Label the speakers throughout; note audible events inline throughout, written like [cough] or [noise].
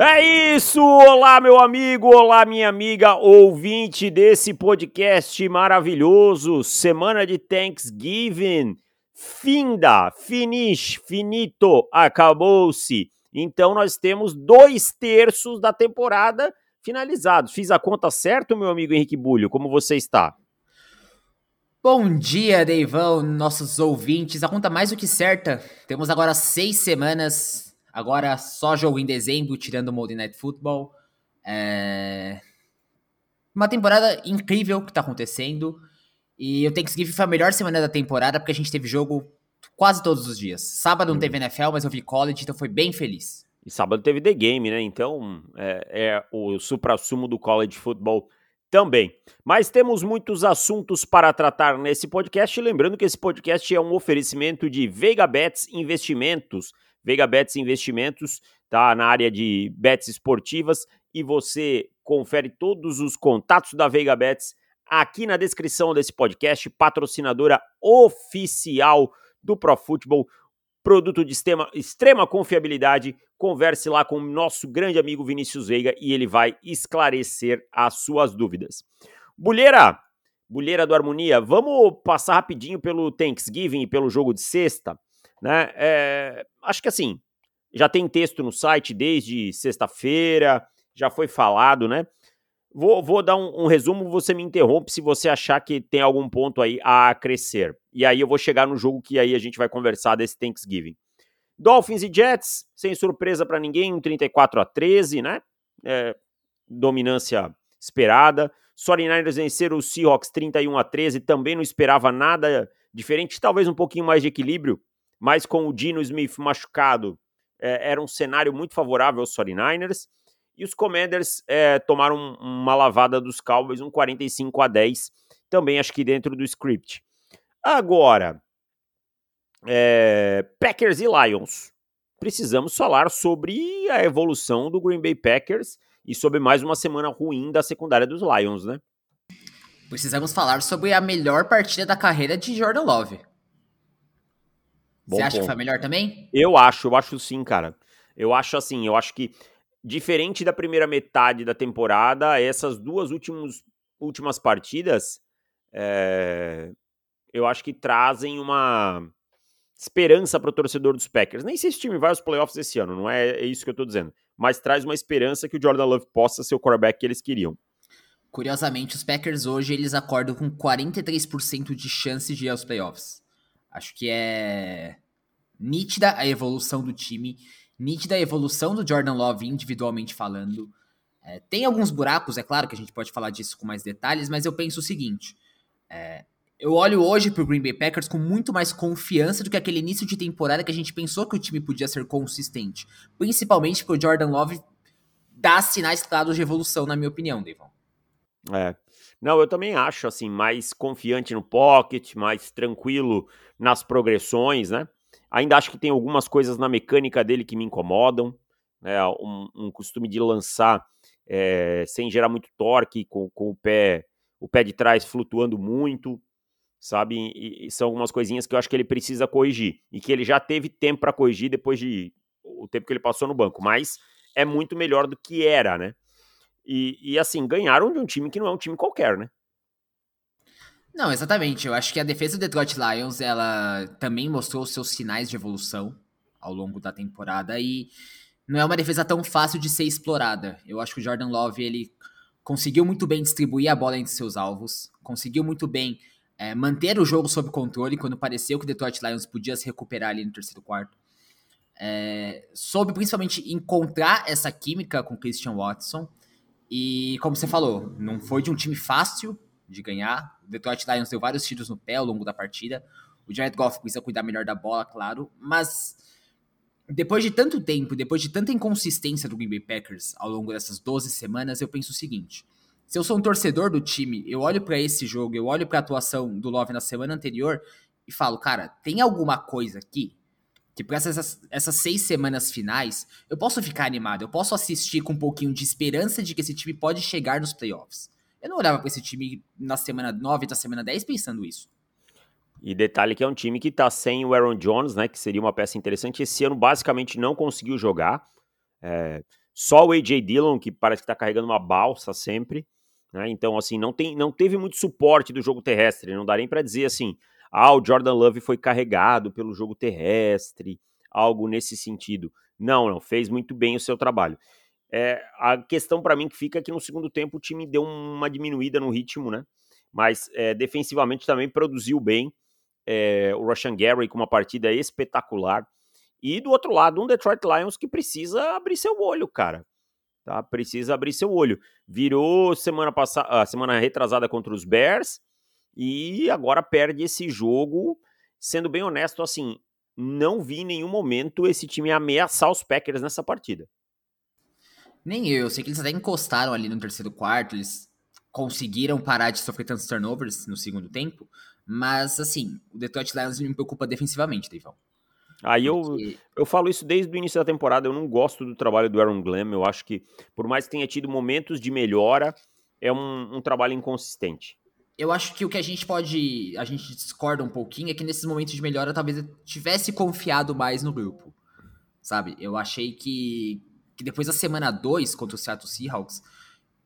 Speaker 1: É isso! Olá, meu amigo, olá, minha amiga, ouvinte desse podcast maravilhoso. Semana de Thanksgiving. Finda, finish, finito, acabou-se. Então nós temos dois terços da temporada finalizados. Fiz a conta certo, meu amigo Henrique Bulho? Como você está?
Speaker 2: Bom dia, Deivão, nossos ouvintes. A conta mais do que certa. Temos agora seis semanas Agora só jogo em dezembro, tirando o Monday Night Football. É... Uma temporada incrível que tá acontecendo. E eu tenho que seguir foi a melhor semana da temporada, porque a gente teve jogo quase todos os dias. Sábado não teve uhum. NFL, mas eu vi college, então foi bem feliz.
Speaker 1: E sábado teve The Game, né? Então é, é o supra-sumo do college football também. Mas temos muitos assuntos para tratar nesse podcast. Lembrando que esse podcast é um oferecimento de Vega Bets Investimentos Vega Bets Investimentos, tá na área de bets esportivas e você confere todos os contatos da Vega Bets aqui na descrição desse podcast, patrocinadora oficial do Pro Football, produto de extrema, extrema confiabilidade. Converse lá com o nosso grande amigo Vinícius Veiga e ele vai esclarecer as suas dúvidas. Bulheira, Bulheira do Harmonia, vamos passar rapidinho pelo Thanksgiving e pelo jogo de sexta. Né? É, acho que assim, já tem texto no site desde sexta-feira, já foi falado, né? Vou, vou dar um, um, resumo, você me interrompe se você achar que tem algum ponto aí a crescer. E aí eu vou chegar no jogo que aí a gente vai conversar desse Thanksgiving. Dolphins e Jets, sem surpresa para ninguém, um 34 a 13, né? É, dominância esperada. 49ers venceram os Seahawks 31 a 13, também não esperava nada diferente, talvez um pouquinho mais de equilíbrio mas com o Dino Smith machucado, é, era um cenário muito favorável aos 49ers. E os Commanders é, tomaram uma lavada dos Cowboys, um 45 a 10, também acho que dentro do script. Agora, é, Packers e Lions. Precisamos falar sobre a evolução do Green Bay Packers e sobre mais uma semana ruim da secundária dos Lions, né?
Speaker 2: Precisamos falar sobre a melhor partida da carreira de Jordan Love. Você acha ponto. que foi melhor também?
Speaker 1: Eu acho, eu acho sim, cara. Eu acho assim, eu acho que diferente da primeira metade da temporada, essas duas últimos, últimas partidas, é, eu acho que trazem uma esperança para o torcedor dos Packers. Nem sei se o time vai aos playoffs esse ano, não é, é isso que eu estou dizendo. Mas traz uma esperança que o Jordan Love possa ser o quarterback que eles queriam.
Speaker 2: Curiosamente, os Packers hoje eles acordam com 43% de chance de ir aos playoffs. Acho que é nítida a evolução do time, nítida a evolução do Jordan Love individualmente falando. É, tem alguns buracos, é claro que a gente pode falar disso com mais detalhes, mas eu penso o seguinte: é, eu olho hoje pro Green Bay Packers com muito mais confiança do que aquele início de temporada que a gente pensou que o time podia ser consistente. Principalmente porque o Jordan Love dá sinais claros de evolução, na minha opinião, Devon.
Speaker 1: É. Não, eu também acho, assim, mais confiante no pocket, mais tranquilo nas progressões, né? Ainda acho que tem algumas coisas na mecânica dele que me incomodam, né? Um, um costume de lançar é, sem gerar muito torque, com, com, o pé o pé de trás flutuando muito, sabe? E, e são algumas coisinhas que eu acho que ele precisa corrigir e que ele já teve tempo para corrigir depois de o tempo que ele passou no banco, mas é muito melhor do que era, né? E, e assim, ganharam de um time que não é um time qualquer, né?
Speaker 2: Não, exatamente. Eu acho que a defesa do Detroit Lions, ela também mostrou seus sinais de evolução ao longo da temporada e não é uma defesa tão fácil de ser explorada. Eu acho que o Jordan Love, ele conseguiu muito bem distribuir a bola entre seus alvos, conseguiu muito bem é, manter o jogo sob controle quando pareceu que o Detroit Lions podia se recuperar ali no terceiro quarto. É, soube principalmente encontrar essa química com Christian Watson e como você falou, não foi de um time fácil de ganhar. O Detroit Lions deu vários tiros no pé ao longo da partida. O Jared Goff precisa cuidar melhor da bola, claro, mas depois de tanto tempo, depois de tanta inconsistência do Green Bay Packers ao longo dessas 12 semanas, eu penso o seguinte: se eu sou um torcedor do time, eu olho para esse jogo, eu olho para a atuação do Love na semana anterior e falo, cara, tem alguma coisa aqui que para essas, essas seis semanas finais, eu posso ficar animado, eu posso assistir com um pouquinho de esperança de que esse time pode chegar nos playoffs. Eu não olhava para esse time na semana 9 da semana 10 pensando isso.
Speaker 1: E detalhe que é um time que tá sem o Aaron Jones, né? Que seria uma peça interessante. Esse ano basicamente não conseguiu jogar. É, Só o A.J. Dillon, que parece que está carregando uma balsa sempre. Né? Então, assim, não, tem, não teve muito suporte do jogo terrestre. Não dá nem para dizer assim, ah, o Jordan Love foi carregado pelo jogo terrestre, algo nesse sentido. Não, não, fez muito bem o seu trabalho. É, a questão para mim que fica é que no segundo tempo o time deu uma diminuída no ritmo, né? Mas é, defensivamente também produziu bem. É, o Russian Gary com uma partida espetacular. E do outro lado, um Detroit Lions que precisa abrir seu olho, cara. Tá? Precisa abrir seu olho. Virou semana passada, semana retrasada contra os Bears e agora perde esse jogo. Sendo bem honesto, assim, não vi em nenhum momento esse time ameaçar os Packers nessa partida.
Speaker 2: Nem eu, eu sei que eles até encostaram ali no terceiro quarto, eles conseguiram parar de sofrer tantos turnovers no segundo tempo, mas assim, o Detroit Lions me preocupa defensivamente, Deivão.
Speaker 1: Aí eu, eu falo isso desde o início da temporada. Eu não gosto do trabalho do Aaron Glenn. Eu acho que, por mais que tenha tido momentos de melhora, é um, um trabalho inconsistente.
Speaker 2: Eu acho que o que a gente pode. A gente discorda um pouquinho é que nesses momentos de melhora talvez eu tivesse confiado mais no grupo. Sabe? Eu achei que, que depois da semana 2 contra o Seattle Seahawks,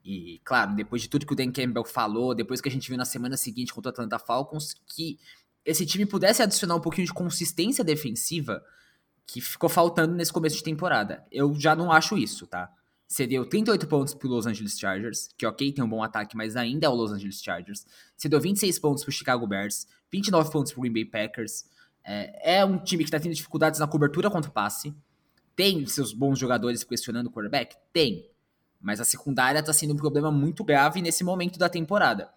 Speaker 2: e claro, depois de tudo que o Dan Campbell falou, depois que a gente viu na semana seguinte contra o Atlanta Falcons, que esse time pudesse adicionar um pouquinho de consistência defensiva que ficou faltando nesse começo de temporada. Eu já não acho isso, tá? Cedeu 38 pontos pro Los Angeles Chargers, que ok, tem um bom ataque, mas ainda é o Los Angeles Chargers. Cedeu 26 pontos pro Chicago Bears, 29 pontos pro Green Bay Packers. É, é um time que tá tendo dificuldades na cobertura contra o passe. Tem seus bons jogadores questionando o quarterback? Tem. Mas a secundária tá sendo um problema muito grave nesse momento da temporada.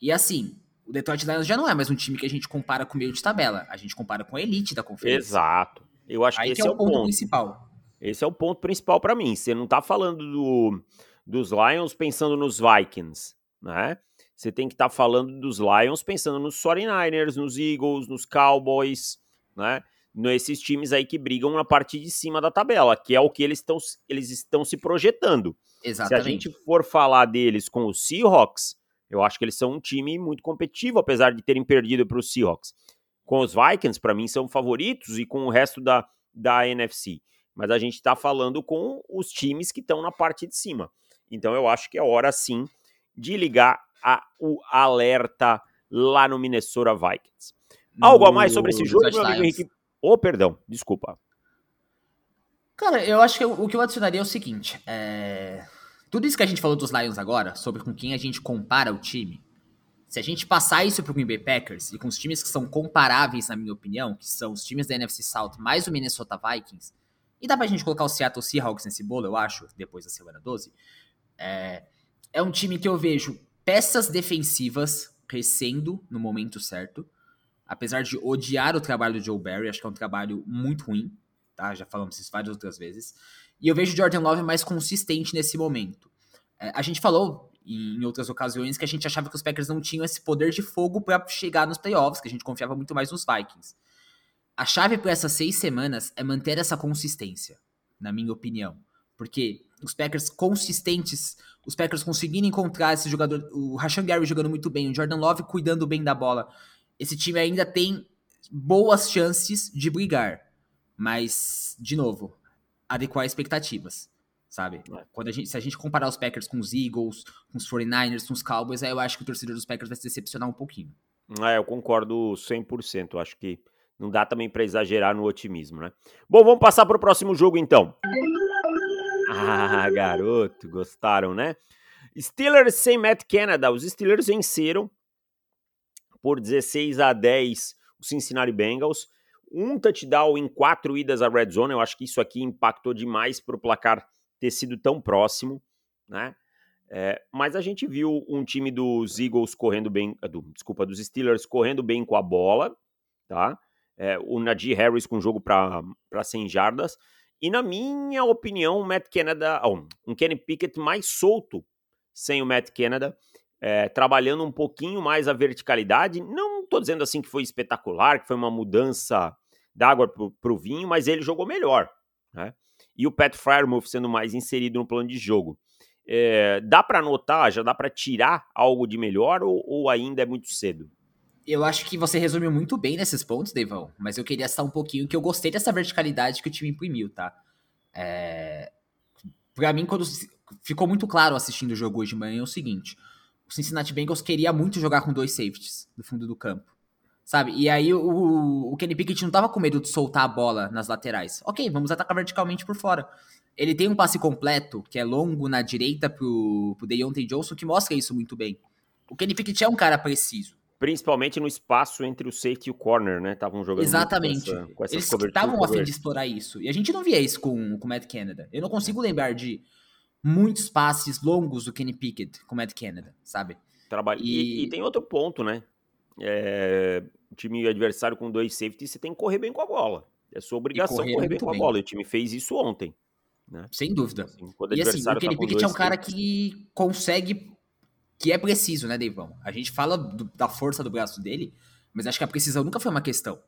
Speaker 2: E assim, o Detroit Lions já não é mais um time que a gente compara com o meio de tabela. A gente compara com a elite da conferência.
Speaker 1: Exato. Eu acho Aí que esse que é, é, o ponto, ponto principal. Esse é o ponto principal para mim. Você não tá falando do, dos Lions pensando nos Vikings, né? Você tem que estar tá falando dos Lions pensando nos 49ers, nos Eagles, nos Cowboys, né? Nesses times aí que brigam na parte de cima da tabela, que é o que eles estão eles estão se projetando. Exatamente. Se a gente for falar deles com os Seahawks, eu acho que eles são um time muito competitivo, apesar de terem perdido para os Seahawks. Com os Vikings, para mim, são favoritos e com o resto da, da NFC. Mas a gente está falando com os times que estão na parte de cima. Então eu acho que é hora sim de ligar a, o alerta lá no Minnesota Vikings. Algo a mais sobre esse jogo, meu amigo Henrique? Oh, perdão, desculpa.
Speaker 2: Cara, eu acho que o que eu adicionaria é o seguinte: é... Tudo isso que a gente falou dos Lions agora, sobre com quem a gente compara o time, se a gente passar isso pro Green Bay Packers e com os times que são comparáveis, na minha opinião, que são os times da NFC South mais o Minnesota Vikings, e dá pra gente colocar o Seattle Seahawks nesse bolo, eu acho, depois da semana 12, é, é um time que eu vejo peças defensivas crescendo no momento certo, apesar de odiar o trabalho do Joe Barry, acho que é um trabalho muito ruim, tá? Já falamos isso várias outras vezes. E eu vejo o Jordan Love mais consistente nesse momento. É, a gente falou em outras ocasiões que a gente achava que os Packers não tinham esse poder de fogo para chegar nos playoffs, que a gente confiava muito mais nos Vikings. A chave para essas seis semanas é manter essa consistência, na minha opinião. Porque os Packers consistentes, os Packers conseguindo encontrar esse jogador, o Rashan Gary jogando muito bem, o Jordan Love cuidando bem da bola, esse time ainda tem boas chances de brigar. Mas, de novo, adequar expectativas, sabe? É. Quando a gente, se a gente comparar os Packers com os Eagles, com os 49ers, com os Cowboys, aí eu acho que o torcedor dos Packers vai se decepcionar um pouquinho.
Speaker 1: É, eu concordo 100%. Eu acho que não dá também para exagerar no otimismo, né? Bom, vamos passar para o próximo jogo então. Ah, garoto, gostaram, né? Steelers sem Matt Canada. Os Steelers venceram por 16 a 10 o Cincinnati Bengals um touchdown em quatro idas à red zone. Eu acho que isso aqui impactou demais para o placar ter sido tão próximo, né? É, mas a gente viu um time dos Eagles correndo bem, eh, do, desculpa, dos Steelers correndo bem com a bola, tá? É, o Najee Harris com jogo para 100 jardas. E na minha opinião, o Matt Canada, oh, um Kenny Pickett mais solto sem o Matt Canada, é, trabalhando um pouquinho mais a verticalidade. Não estou dizendo assim que foi espetacular, que foi uma mudança d'água para o vinho, mas ele jogou melhor. Né? E o Pat Fryermuth sendo mais inserido no plano de jogo. É, dá para notar, já dá para tirar algo de melhor ou, ou, ainda é muito cedo?
Speaker 2: Eu acho que você resumiu muito bem nesses pontos, Devão, mas eu queria citar um pouquinho que eu gostei dessa verticalidade que o time imprimiu, tá? É, Pra mim, quando ficou muito claro assistindo o jogo hoje de manhã, é o seguinte: o Cincinnati Bengals queria muito jogar com dois safeties no fundo do campo. Sabe? E aí o, o Kenny Pickett não tava com medo de soltar a bola nas laterais. Ok, vamos atacar verticalmente por fora. Ele tem um passe completo, que é longo na direita pro, pro Deontay Johnson, que mostra isso muito bem. O Kenny Pickett é um cara preciso.
Speaker 1: Principalmente no espaço entre o safety e o corner, né? Estavam jogando
Speaker 2: Exatamente. Com essa, com Eles estavam a fim de explorar isso. E a gente não via isso com, com o Matt Canada. Eu não consigo lembrar de muitos passes longos do Kenny Pickett com o Matt Canada, sabe?
Speaker 1: Trabalho. E... E, e tem outro ponto, né? É, time adversário com dois safeties, você tem que correr bem com a bola. É sua obrigação correr, correr bem com a bola. E o time fez isso ontem. Né?
Speaker 2: Sem dúvida. Assim, e assim, o Kenny tá Pickett é um cara que consegue. Que é preciso, né, Deivão? A gente fala do, da força do braço dele, mas acho que a precisão nunca foi uma questão.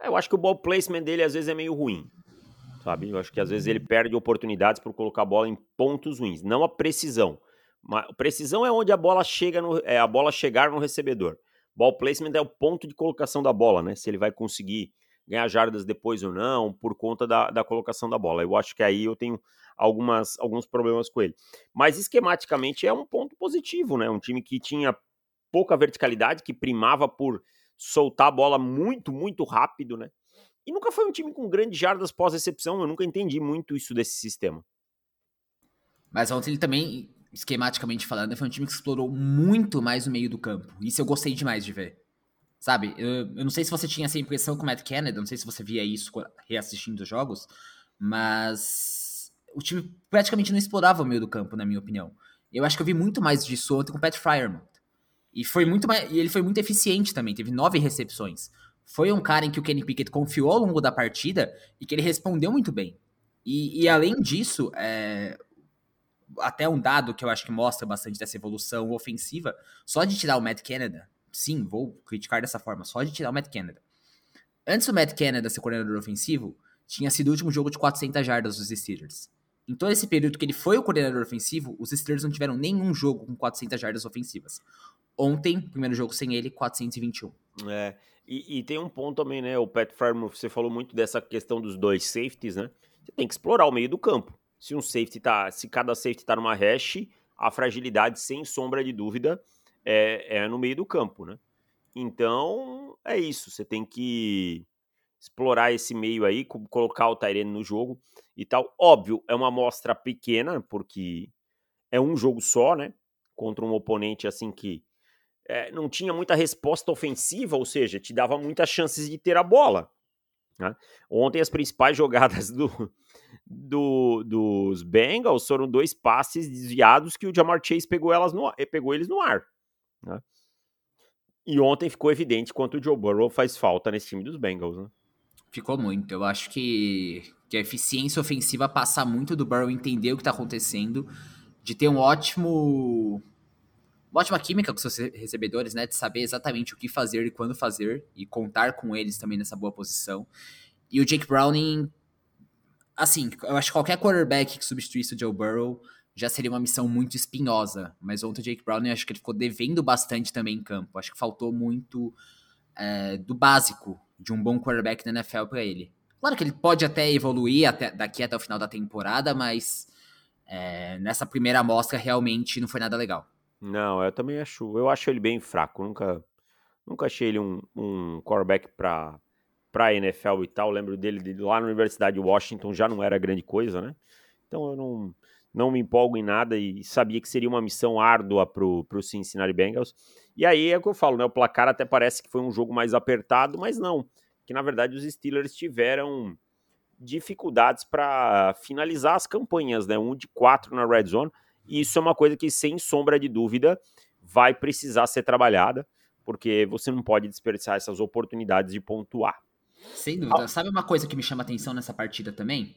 Speaker 1: É, eu acho que o ball placement dele às vezes é meio ruim. Sabe? Eu acho que às vezes ele perde oportunidades por colocar a bola em pontos ruins, não a precisão. Mas precisão é onde a bola chega no, é a bola chegar no recebedor. Ball placement é o ponto de colocação da bola, né? Se ele vai conseguir ganhar jardas depois ou não, por conta da, da colocação da bola. Eu acho que aí eu tenho algumas, alguns problemas com ele. Mas esquematicamente é um ponto positivo, né? Um time que tinha pouca verticalidade, que primava por soltar a bola muito, muito rápido, né? E nunca foi um time com grandes jardas pós-recepção, eu nunca entendi muito isso desse sistema.
Speaker 2: Mas ontem ele também esquematicamente falando, foi um time que explorou muito mais o meio do campo. Isso eu gostei demais de ver. Sabe, eu, eu não sei se você tinha essa impressão com o Matt Kennedy, não sei se você via isso reassistindo os jogos, mas o time praticamente não explorava o meio do campo, na minha opinião. Eu acho que eu vi muito mais disso ontem com o Pat Fryerman. E foi muito mais, e ele foi muito eficiente também, teve nove recepções. Foi um cara em que o Kenny Pickett confiou ao longo da partida e que ele respondeu muito bem. E, e além disso, é, até um dado que eu acho que mostra bastante dessa evolução ofensiva, só de tirar o Matt Canada, sim, vou criticar dessa forma, só de tirar o Matt Canada. Antes do Matt Canada ser coordenador ofensivo, tinha sido o último jogo de 400 jardas dos Steelers. Em todo esse período que ele foi o coordenador ofensivo, os Steelers não tiveram nenhum jogo com 400 jardas ofensivas. Ontem, primeiro jogo sem ele, 421.
Speaker 1: É, e, e tem um ponto também, né? O Pat Farmer, você falou muito dessa questão dos dois safeties, né? Você tem que explorar o meio do campo se um safety tá, se cada safety tá numa hash, a fragilidade, sem sombra de dúvida, é, é no meio do campo, né? Então, é isso. Você tem que explorar esse meio aí, colocar o Tyrene no jogo e tal. Óbvio, é uma amostra pequena, porque é um jogo só, né? Contra um oponente assim que é, não tinha muita resposta ofensiva, ou seja, te dava muitas chances de ter a bola. Né? Ontem as principais [laughs] jogadas do, do, dos Bengals foram dois passes desviados que o Jamar Chase pegou, elas no, eh, pegou eles no ar. Né? E ontem ficou evidente quanto o Joe Burrow faz falta nesse time dos Bengals. Né?
Speaker 2: Ficou muito. Eu acho que, que a eficiência ofensiva passa muito do Burrow entender o que está acontecendo, de ter um ótimo uma ótima química com seus recebedores, né? De saber exatamente o que fazer e quando fazer e contar com eles também nessa boa posição. E o Jake Browning assim, eu acho que qualquer quarterback que substituísse o Joe Burrow já seria uma missão muito espinhosa. Mas ontem o Jake Brown, eu acho que ele ficou devendo bastante também em campo. Acho que faltou muito é, do básico de um bom quarterback na NFL para ele. Claro que ele pode até evoluir até, daqui até o final da temporada, mas é, nessa primeira amostra realmente não foi nada legal.
Speaker 1: Não, eu também acho. Eu acho ele bem fraco. Nunca, nunca achei ele um, um quarterback para para a NFL e tal. Lembro dele, dele lá na Universidade de Washington, já não era grande coisa, né? Então eu não, não me empolgo em nada e sabia que seria uma missão árdua para o Cincinnati Bengals. E aí é o que eu falo, né? O placar até parece que foi um jogo mais apertado, mas não. Que na verdade os Steelers tiveram dificuldades para finalizar as campanhas, né? Um de quatro na red zone. E isso é uma coisa que, sem sombra de dúvida, vai precisar ser trabalhada, porque você não pode desperdiçar essas oportunidades de pontuar.
Speaker 2: Sem dúvida. Sabe uma coisa que me chama atenção nessa partida também?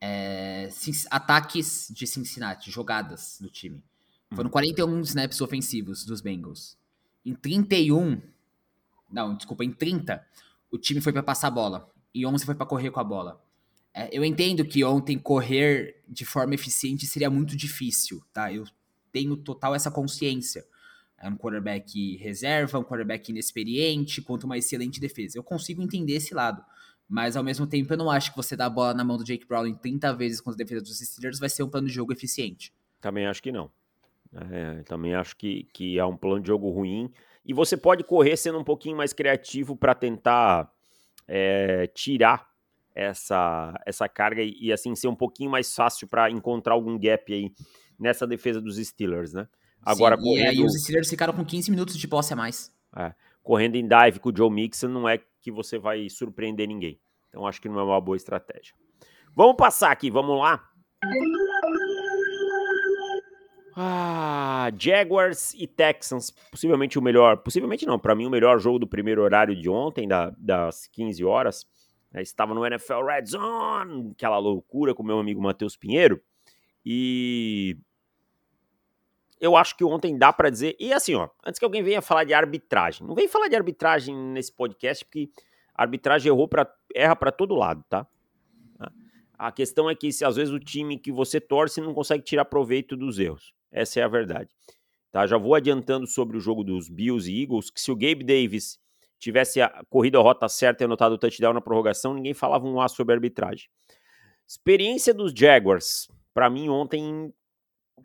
Speaker 2: É, ataques de Cincinnati, jogadas do time. Foram 41 uhum. snaps ofensivos dos Bengals. Em 31, não, desculpa, em 30, o time foi para passar a bola e 11 foi para correr com a bola. É, eu entendo que ontem correr de forma eficiente seria muito difícil, tá? Eu tenho total essa consciência é um quarterback reserva, um quarterback inexperiente, contra uma excelente defesa. Eu consigo entender esse lado. Mas ao mesmo tempo, eu não acho que você dar a bola na mão do Jake Browning 30 vezes contra a defesa dos Steelers vai ser um plano de jogo eficiente.
Speaker 1: Também acho que não. É, também acho que, que é um plano de jogo ruim. E você pode correr sendo um pouquinho mais criativo para tentar é, tirar essa, essa carga e, e, assim ser um pouquinho mais fácil para encontrar algum gap aí nessa defesa dos Steelers, né?
Speaker 2: Agora Sim, correndo... E aí os Steelers ficaram com 15 minutos de posse a mais.
Speaker 1: É, correndo em dive com o Joe Mixon não é que você vai surpreender ninguém. Então acho que não é uma boa estratégia. Vamos passar aqui, vamos lá. Ah, Jaguars e Texans, possivelmente o melhor, possivelmente não, para mim o melhor jogo do primeiro horário de ontem, da, das 15 horas. É, estava no NFL Red Zone, aquela loucura com meu amigo Matheus Pinheiro. E eu acho que ontem dá para dizer. E assim, ó, antes que alguém venha falar de arbitragem, não vem falar de arbitragem nesse podcast, porque arbitragem errou pra, erra para todo lado, tá? A questão é que se às vezes o time que você torce não consegue tirar proveito dos erros. Essa é a verdade. Tá? Já vou adiantando sobre o jogo dos Bills e Eagles, que se o Gabe Davis tivesse corrido a rota certa e anotado o touchdown na prorrogação, ninguém falava um A sobre arbitragem. Experiência dos Jaguars. Para mim, ontem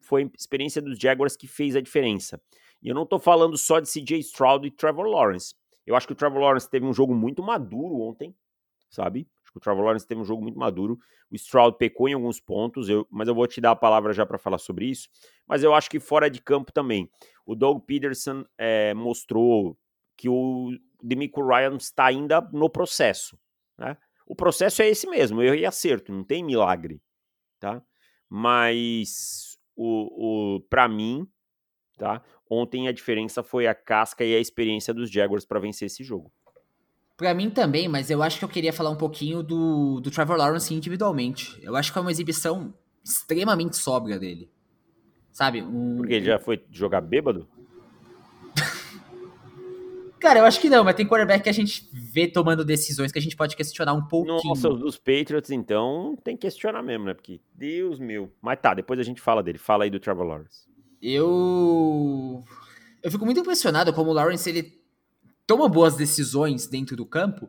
Speaker 1: foi a experiência dos Jaguars que fez a diferença. E eu não estou falando só de CJ Stroud e Trevor Lawrence. Eu acho que o Trevor Lawrence teve um jogo muito maduro ontem, sabe? Acho que o Trevor Lawrence teve um jogo muito maduro. O Stroud pecou em alguns pontos, eu, mas eu vou te dar a palavra já para falar sobre isso. Mas eu acho que fora de campo também. O Doug Peterson é, mostrou que o Demico Ryan está ainda no processo. Né? O processo é esse mesmo, erro e acerto, não tem milagre. Tá? Mas o, o para mim, tá? Ontem a diferença foi a casca e a experiência dos Jaguars para vencer esse jogo.
Speaker 2: Para mim também, mas eu acho que eu queria falar um pouquinho do, do Trevor Lawrence individualmente. Eu acho que foi uma exibição extremamente sóbria dele. Sabe? Um...
Speaker 1: Porque ele já foi jogar bêbado?
Speaker 2: Cara, eu acho que não, mas tem quarterback que a gente vê tomando decisões que a gente pode questionar um pouquinho.
Speaker 1: Nossa, os dos Patriots, então, tem que questionar mesmo, né? Porque, Deus meu. Mas tá, depois a gente fala dele. Fala aí do Trevor Lawrence.
Speaker 2: Eu. Eu fico muito impressionado como o Lawrence ele toma boas decisões dentro do campo.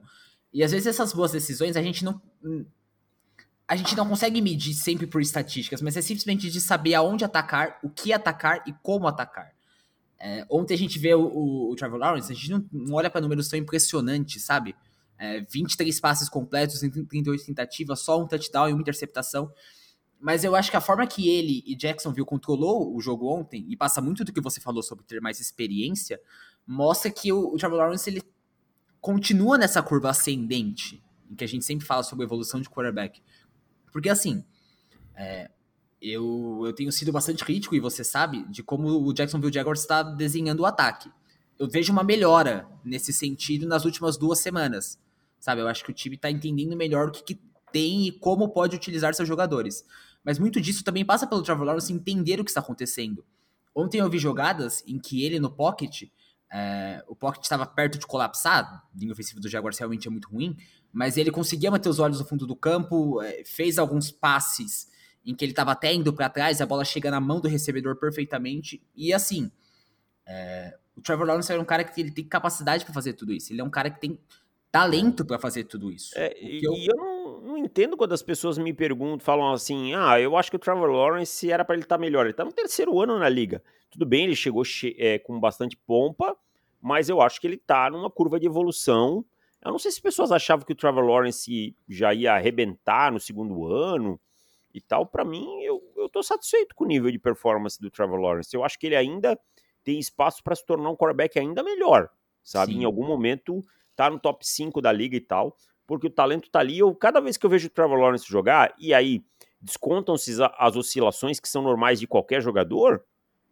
Speaker 2: E às vezes essas boas decisões a gente não. A gente não consegue medir sempre por estatísticas, mas é simplesmente de saber aonde atacar, o que atacar e como atacar. É, ontem a gente vê o, o, o, Trevor Lawrence, a gente não, não olha para números tão impressionantes, sabe? É, 23 passes completos em 38 tentativas, só um touchdown e uma interceptação. Mas eu acho que a forma que ele e Jacksonville controlou o jogo ontem, e passa muito do que você falou sobre ter mais experiência, mostra que o, o Trevor Lawrence ele continua nessa curva ascendente, em que a gente sempre fala sobre evolução de quarterback. Porque assim, é, eu, eu tenho sido bastante crítico, e você sabe, de como o Jacksonville Jaguars está desenhando o ataque. Eu vejo uma melhora nesse sentido nas últimas duas semanas. Sabe, eu acho que o time está entendendo melhor o que, que, tem e como pode utilizar seus jogadores. Mas muito disso também passa pelo Trevor Lawrence entender o que está acontecendo. Ontem eu vi jogadas em que ele no pocket, é, o pocket estava perto de colapsar, linha ofensiva do Jaguars realmente é muito ruim, mas ele conseguia manter os olhos no fundo do campo, é, fez alguns passes em que ele estava até indo para trás, a bola chega na mão do recebedor perfeitamente. E assim, é, o Trevor Lawrence é um cara que ele tem capacidade para fazer tudo isso. Ele é um cara que tem talento para fazer tudo isso.
Speaker 1: É, e eu, eu não, não, entendo quando as pessoas me perguntam, falam assim: ah, eu acho que o Trevor Lawrence era para ele estar tá melhor. Ele está no terceiro ano na liga. Tudo bem, ele chegou é, com bastante pompa, mas eu acho que ele está numa curva de evolução. Eu não sei se as pessoas achavam que o Trevor Lawrence já ia arrebentar no segundo ano e tal, para mim, eu, eu tô satisfeito com o nível de performance do Trevor Lawrence. Eu acho que ele ainda tem espaço para se tornar um quarterback ainda melhor, sabe? Sim. Em algum momento tá no top 5 da liga e tal, porque o talento tá ali. Eu, cada vez que eu vejo o Trevor Lawrence jogar, e aí descontam-se as oscilações que são normais de qualquer jogador,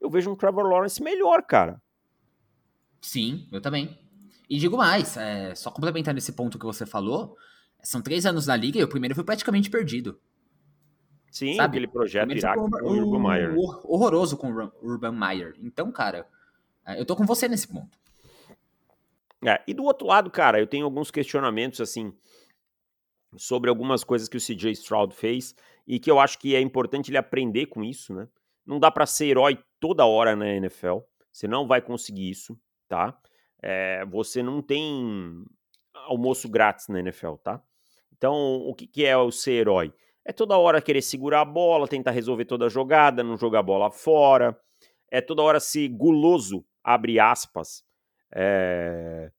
Speaker 1: eu vejo um Trevor Lawrence melhor, cara.
Speaker 2: Sim, eu também. E digo mais, é, só complementando esse ponto que você falou, são três anos na liga e o primeiro foi praticamente perdido.
Speaker 1: Sim, sabe? aquele projeto Iraque com, o Urban Meyer.
Speaker 2: Horroroso com o Urban Meyer. Então, cara, é, eu tô com você nesse ponto.
Speaker 1: É, e do outro lado, cara, eu tenho alguns questionamentos, assim, sobre algumas coisas que o CJ Stroud fez e que eu acho que é importante ele aprender com isso, né? Não dá para ser herói toda hora na NFL. Você não vai conseguir isso, tá? É, você não tem almoço grátis na NFL, tá? Então, o que, que é o ser herói? É toda hora querer segurar a bola, tentar resolver toda a jogada, não jogar a bola fora. É toda hora ser guloso, abre aspas, é...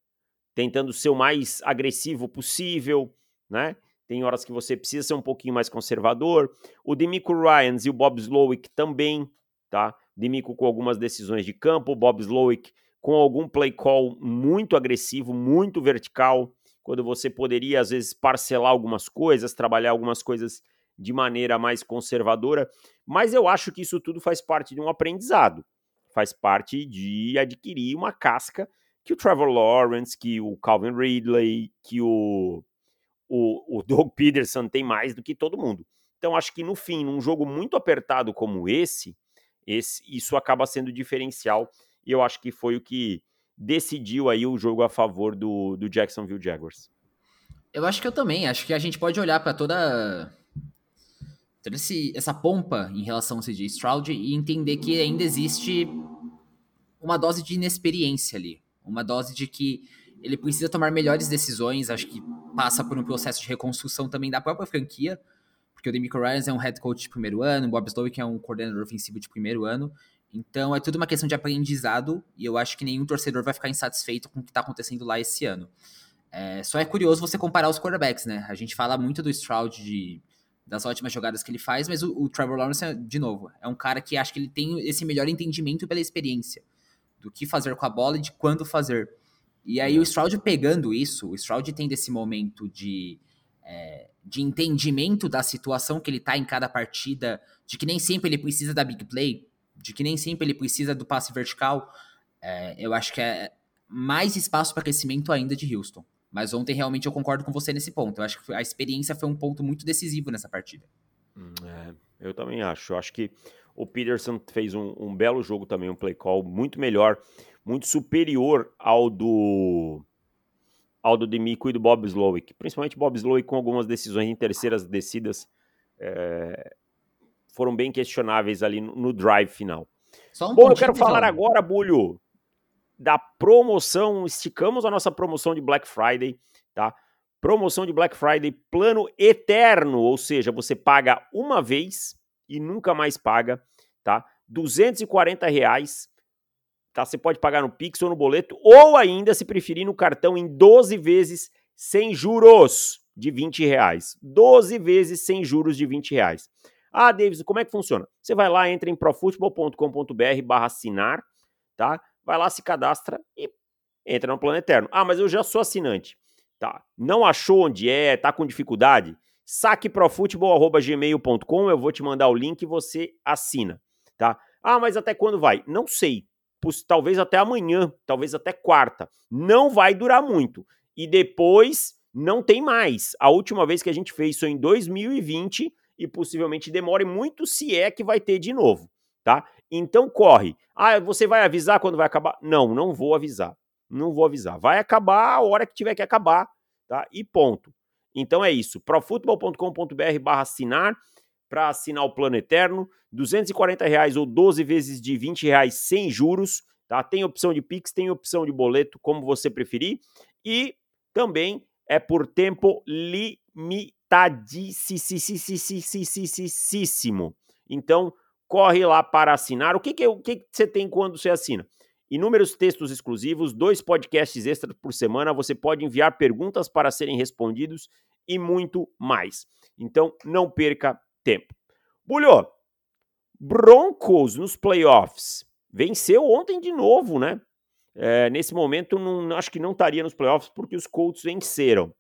Speaker 1: tentando ser o mais agressivo possível, né? Tem horas que você precisa ser um pouquinho mais conservador. O Demico Ryans e o Bob Slowick também, tá? Demico com algumas decisões de campo, Bob Slowick com algum play call muito agressivo, muito vertical, quando você poderia às vezes parcelar algumas coisas, trabalhar algumas coisas de maneira mais conservadora, mas eu acho que isso tudo faz parte de um aprendizado, faz parte de adquirir uma casca que o Trevor Lawrence, que o Calvin Ridley, que o, o, o [laughs] Doug Peterson tem mais do que todo mundo. Então acho que no fim, num jogo muito apertado como esse, esse isso acaba sendo diferencial e eu acho que foi o que decidiu aí o jogo a favor do, do Jacksonville Jaguars.
Speaker 2: Eu acho que eu também. Acho que a gente pode olhar para toda toda esse, essa pompa em relação ao CJ Stroud e entender que ainda existe uma dose de inexperiência ali. Uma dose de que ele precisa tomar melhores decisões. Acho que passa por um processo de reconstrução também da própria franquia. Porque o Demico Ryans é um head coach de primeiro ano, o Bob Slowick é um coordenador ofensivo de primeiro ano. Então é tudo uma questão de aprendizado e eu acho que nenhum torcedor vai ficar insatisfeito com o que está acontecendo lá esse ano. É, só é curioso você comparar os quarterbacks, né? A gente fala muito do Stroud de das ótimas jogadas que ele faz, mas o, o Trevor Lawrence, é, de novo, é um cara que acho que ele tem esse melhor entendimento pela experiência do que fazer com a bola e de quando fazer. E aí o. Stroud pegando isso, o Stroud tem desse momento de, é, de entendimento da situação que ele tá em cada partida, de que nem sempre ele precisa da big play, de que nem sempre ele precisa do passe vertical, é, eu acho que é mais espaço para crescimento ainda de Houston. Mas ontem realmente eu concordo com você nesse ponto. Eu acho que a experiência foi um ponto muito decisivo nessa partida.
Speaker 1: Hum, é, eu também acho. Eu acho que o Peterson fez um, um, belo jogo também, um play call muito melhor, muito superior ao do ao do Demico e do Bob Slowick. Principalmente Bob Slowick com algumas decisões em terceiras descidas é, foram bem questionáveis ali no, no drive final. Um Bom, eu quero falar agora, Bulho, da promoção, esticamos a nossa promoção de Black Friday, tá? Promoção de Black Friday, plano eterno, ou seja, você paga uma vez e nunca mais paga, tá? 240 reais, tá? Você pode pagar no Pix ou no boleto, ou ainda, se preferir, no cartão em 12 vezes sem juros de 20 reais. 12 vezes sem juros de 20 reais. Ah, Davis, como é que funciona? Você vai lá, entra em profutbol.com.br barra assinar, tá? Vai lá, se cadastra e entra no Plano Eterno. Ah, mas eu já sou assinante. Tá. Não achou onde é, tá com dificuldade? saqueprofutebol.gmail.com, eu vou te mandar o link e você assina, tá? Ah, mas até quando vai? Não sei. Talvez até amanhã, talvez até quarta. Não vai durar muito. E depois não tem mais. A última vez que a gente fez isso em 2020 e possivelmente demore muito se é que vai ter de novo, tá? Então corre. Ah, você vai avisar quando vai acabar? Não, não vou avisar. Não vou avisar. Vai acabar a hora que tiver que acabar, tá? E ponto. Então é isso. profutbol.com.br barra assinar para assinar o plano eterno. 240 reais ou 12 vezes de 20 reais sem juros, tá? Tem opção de Pix, tem opção de boleto, como você preferir. E também é por tempo limitadíssimo. Então, corre lá para assinar. O que, que, o que, que você tem quando você assina? Inúmeros textos exclusivos, dois podcasts extras por semana, você pode enviar perguntas para serem respondidos e muito mais. Então, não perca tempo. Bulho, Broncos nos playoffs. Venceu ontem de novo, né? É, nesse momento, não, acho que não estaria nos playoffs porque os Colts venceram.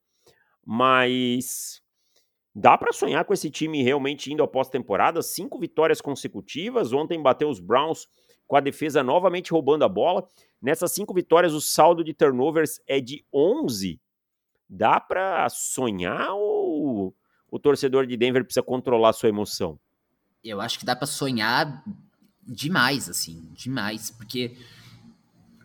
Speaker 1: Mas Dá para sonhar com esse time realmente indo à pós-temporada? Cinco vitórias consecutivas. Ontem bateu os Browns com a defesa novamente roubando a bola. Nessas cinco vitórias, o saldo de turnovers é de 11. Dá para sonhar ou o torcedor de Denver precisa controlar sua emoção?
Speaker 2: Eu acho que dá para sonhar demais, assim, demais, porque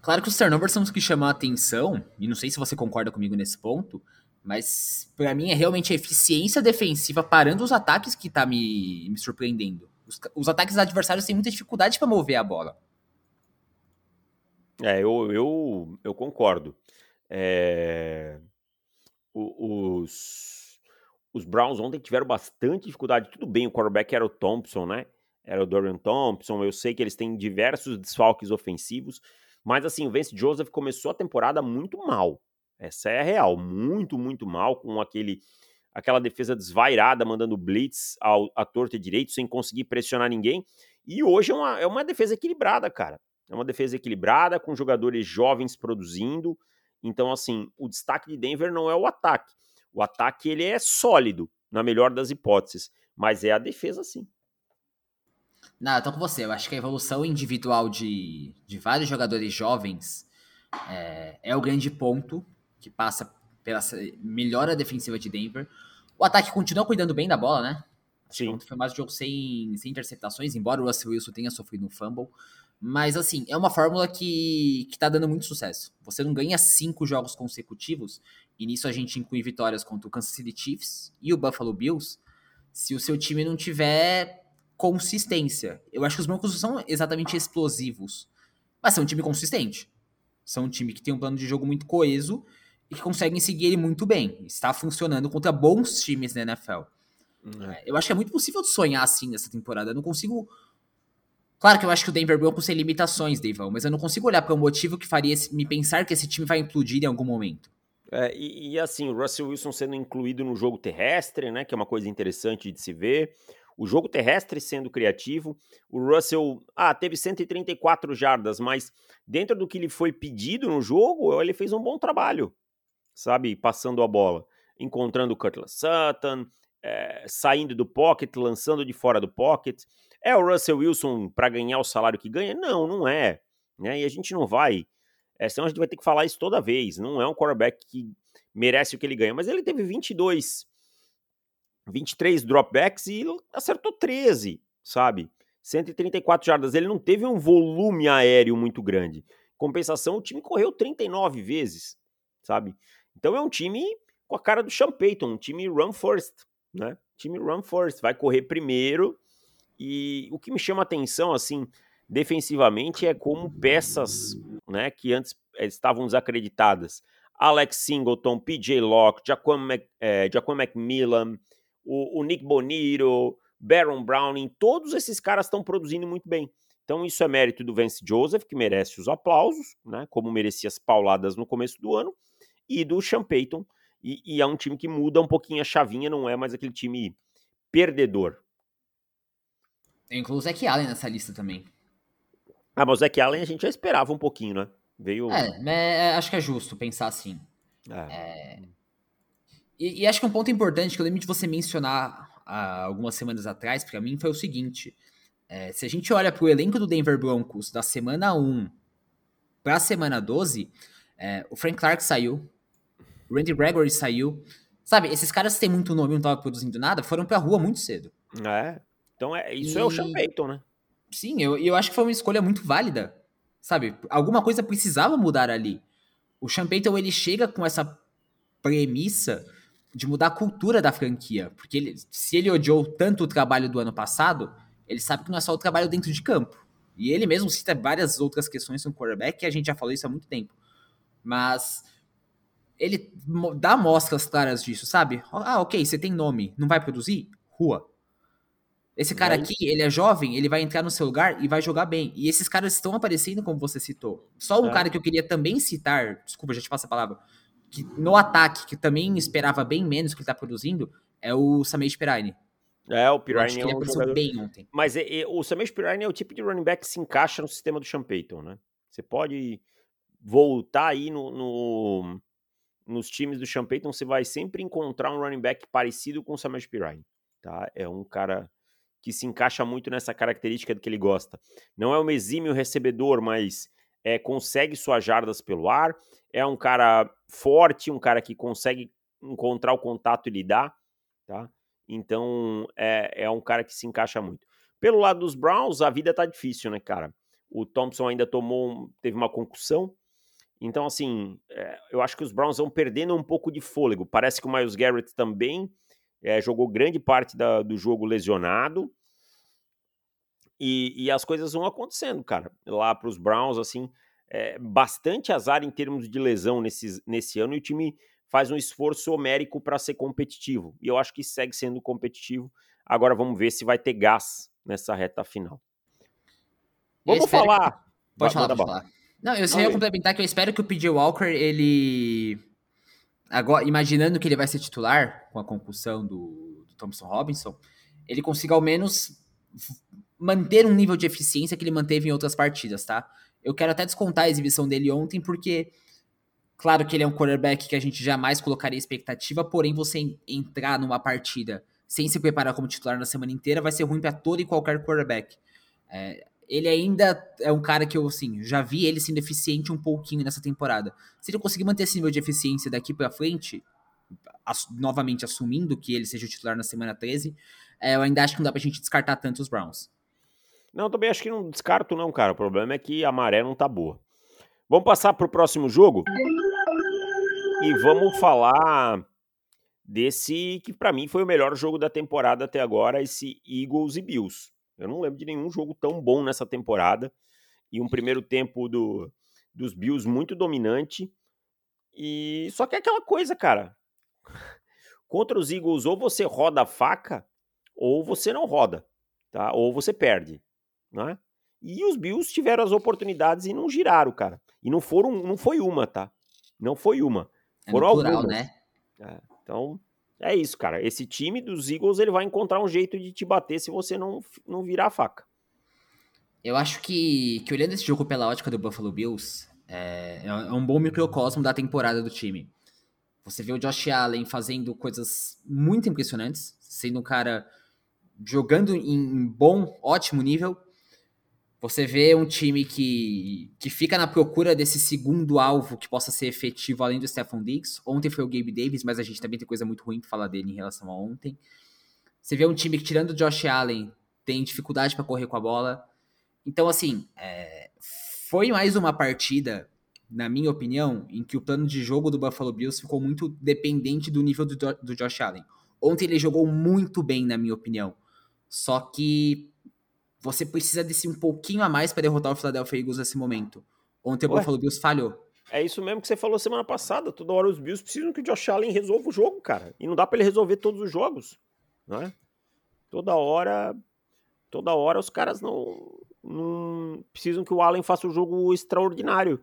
Speaker 2: claro que os turnovers são os que chamam a atenção, e não sei se você concorda comigo nesse ponto, mas para mim é realmente a eficiência defensiva parando os ataques que tá me, me surpreendendo. Os, os ataques adversários têm muita dificuldade para mover a bola.
Speaker 1: É, eu, eu, eu concordo. É... Os, os Browns ontem tiveram bastante dificuldade. Tudo bem, o quarterback era o Thompson, né? Era o Dorian Thompson. Eu sei que eles têm diversos desfalques ofensivos, mas assim, o Vance Joseph começou a temporada muito mal. Essa é real, muito, muito mal, com aquele aquela defesa desvairada, mandando blitz ao, à torta e direito, sem conseguir pressionar ninguém. E hoje é uma, é uma defesa equilibrada, cara. É uma defesa equilibrada, com jogadores jovens produzindo. Então, assim, o destaque de Denver não é o ataque. O ataque ele é sólido, na melhor das hipóteses, mas é a defesa sim.
Speaker 2: Não, eu tô com você. Eu acho que a evolução individual de, de vários jogadores jovens é, é o grande ponto que passa pela melhora defensiva de Denver. O ataque continua cuidando bem da bola, né? Sim. Foi mais um jogo sem, sem interceptações, embora o Russell Wilson tenha sofrido um fumble. Mas, assim, é uma fórmula que, que tá dando muito sucesso. Você não ganha cinco jogos consecutivos, e nisso a gente inclui vitórias contra o Kansas City Chiefs e o Buffalo Bills, se o seu time não tiver consistência. Eu acho que os Broncos não são exatamente explosivos, mas são um time consistente. São um time que tem um plano de jogo muito coeso e que conseguem seguir ele muito bem. Está funcionando contra bons times na NFL. Uhum. Eu acho que é muito possível sonhar assim nessa temporada. Eu não consigo Claro que eu acho que o Denver Broncos tem limitações, Deivão, mas eu não consigo olhar para um motivo que faria me pensar que esse time vai implodir em algum momento.
Speaker 1: É, e, e, assim, o Russell Wilson sendo incluído no jogo terrestre, né, que é uma coisa interessante de se ver. O jogo terrestre sendo criativo. O Russell, ah, teve 134 jardas, mas dentro do que lhe foi pedido no jogo, ele fez um bom trabalho, sabe, passando a bola, encontrando o Cutlass Sutton, é, saindo do pocket, lançando de fora do pocket. É o Russell Wilson para ganhar o salário que ganha? Não, não é. Né? E a gente não vai. É, senão a gente vai ter que falar isso toda vez. Não é um quarterback que merece o que ele ganha. Mas ele teve 22, 23 dropbacks e acertou 13, sabe? 134 jardas. Ele não teve um volume aéreo muito grande. Compensação, o time correu 39 vezes, sabe? Então é um time com a cara do Sean Payton, um time run first, né? Time run first, vai correr primeiro e o que me chama atenção, assim, defensivamente, é como peças né, que antes eh, estavam desacreditadas. Alex Singleton, PJ Locke, Jaquan, Mac, é, Jaquan McMillan, o, o, Nick Bonito, Baron Browning, todos esses caras estão produzindo muito bem. Então isso é mérito do Vance Joseph, que merece os aplausos, né, como merecia as pauladas no começo do ano, e do Sean Payton, e, e é um time que muda um pouquinho a chavinha, não é mais aquele time perdedor.
Speaker 2: Eu incluo o Zac Allen nessa lista também.
Speaker 1: Ah, mas o Zac Allen a gente já esperava um pouquinho, né?
Speaker 2: Veio. É, é acho que é justo pensar assim. É. É... E, e, acho que um ponto importante que eu lembro de você mencionar algumas semanas atrás, para mim, foi o seguinte: é, se a gente olha para o elenco do Denver Broncos da semana 1 para a semana 12, é, o Frank Clark saiu, Randy Gregory saiu. Sabe, esses caras que têm muito nome e não estavam produzindo nada foram pra rua muito cedo.
Speaker 1: É. Então, é, isso e... é o Sean Payton, né?
Speaker 2: Sim, eu, eu acho que foi uma escolha muito válida. Sabe? Alguma coisa precisava mudar ali. O Sean Payton, ele chega com essa premissa de mudar a cultura da franquia. Porque ele, se ele odiou tanto o trabalho do ano passado, ele sabe que não é só o trabalho dentro de campo. E ele mesmo cita várias outras questões no quarterback, que a gente já falou isso há muito tempo. Mas ele dá mostras claras disso, sabe? Ah, ok, você tem nome, não vai produzir? Rua. Esse cara aqui, ele é jovem, ele vai entrar no seu lugar e vai jogar bem. E esses caras estão aparecendo como você citou. Só um é. cara que eu queria também citar, desculpa, já te passo a palavra, que no ataque, que também esperava bem menos que ele tá produzindo, é o Samej Pirine.
Speaker 1: É, o Pirine
Speaker 2: é um jogador... bem ontem.
Speaker 1: Mas é, é, o Samej Pirine é o tipo de running back que se encaixa no sistema do Sean Payton, né? Você pode voltar aí no, no, nos times do Sean Payton, você vai sempre encontrar um running back parecido com o Samej Pirine, tá? É um cara que se encaixa muito nessa característica do que ele gosta. Não é um exímio recebedor, mas é, consegue suas jardas pelo ar. É um cara forte, um cara que consegue encontrar o contato e lidar, tá? Então é, é um cara que se encaixa muito. Pelo lado dos Browns, a vida tá difícil, né, cara? O Thompson ainda tomou, teve uma concussão. Então, assim, é, eu acho que os Browns vão perdendo um pouco de fôlego. Parece que o Miles Garrett também é, jogou grande parte da, do jogo lesionado. E, e, as coisas vão acontecendo, cara. Lá para os Browns, assim, é, bastante azar em termos de lesão nesse, nesse ano. E o time faz um esforço homérico para ser competitivo. E eu acho que segue sendo competitivo. Agora vamos ver se vai ter gás nessa reta final. Vamos falar.
Speaker 2: Que... Pode falar, pode falar. Não, eu só ia complementar que eu espero que o PJ Walker, ele. Agora, imaginando que ele vai ser titular com a concussão do, do Thompson Robinson, ele consiga ao menos manter um nível de eficiência que ele manteve em outras partidas, tá? Eu quero até descontar a exibição dele ontem, porque, claro que ele é um quarterback que a gente jamais colocaria expectativa, porém, você entrar numa partida sem se preparar como titular na semana inteira vai ser ruim para todo e qualquer quarterback. É, ele ainda é um cara que eu, assim, já vi ele sendo eficiente um pouquinho nessa temporada. Se ele conseguir manter esse nível de eficiência daqui para frente, novamente assumindo que ele seja o titular na semana 13, é, eu ainda acho que não dá pra gente descartar tanto os Browns.
Speaker 1: Não, também acho que não descarto não, cara. O problema é que a maré não tá boa. Vamos passar pro próximo jogo? E vamos falar desse que para mim foi o melhor jogo da temporada até agora, esse Eagles e Bills. Eu não lembro de nenhum jogo tão bom nessa temporada. E um primeiro tempo do, dos Bills muito dominante. E só que é aquela coisa, cara. Contra os Eagles, ou você roda a faca, ou você não roda, tá? Ou você perde, né? E os Bills tiveram as oportunidades e não giraram, cara. E não foram, não foi uma, tá? Não foi uma.
Speaker 2: É foram plural, algumas. né?
Speaker 1: É, então, é isso, cara. Esse time dos Eagles ele vai encontrar um jeito de te bater se você não, não virar a faca.
Speaker 2: Eu acho que, que olhando esse jogo pela ótica do Buffalo Bills, é, é um bom microcosmo da temporada do time. Você vê o Josh Allen fazendo coisas muito impressionantes, sendo um cara jogando em bom, ótimo nível. Você vê um time que, que fica na procura desse segundo alvo que possa ser efetivo além do Stephon Diggs. Ontem foi o Gabe Davis, mas a gente também tem coisa muito ruim para falar dele em relação a ontem. Você vê um time que, tirando o Josh Allen, tem dificuldade para correr com a bola. Então, assim, é, foi mais uma partida, na minha opinião, em que o plano de jogo do Buffalo Bills ficou muito dependente do nível do, do Josh Allen. Ontem ele jogou muito bem, na minha opinião. Só que você precisa desse um pouquinho a mais para derrotar o Philadelphia Eagles nesse momento. Ontem o Buffalo Bills falhou.
Speaker 1: É isso mesmo que você falou semana passada. Toda hora os Bills precisam que o Josh Allen resolva o jogo, cara. E não dá para ele resolver todos os jogos, né? Toda hora, toda hora os caras não, não precisam que o Allen faça um jogo extraordinário,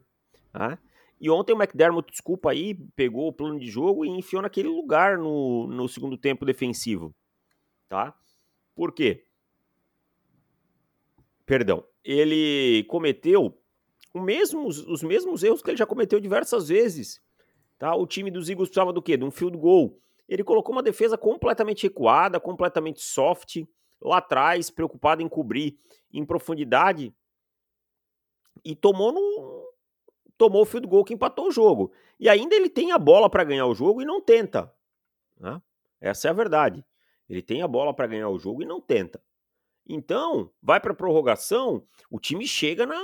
Speaker 1: né? E ontem o McDermott, desculpa aí, pegou o plano de jogo e enfiou naquele lugar no, no segundo tempo defensivo, tá? Por quê? Perdão. Ele cometeu mesmo, os mesmos erros que ele já cometeu diversas vezes. Tá? O time dos Eagles precisava do quê? De um field goal. Ele colocou uma defesa completamente recuada, completamente soft, lá atrás, preocupado em cobrir em profundidade. E tomou no. Tomou o field goal que empatou o jogo. E ainda ele tem a bola para ganhar o jogo e não tenta. Né? Essa é a verdade. Ele tem a bola para ganhar o jogo e não tenta. Então, vai para prorrogação, o time chega na,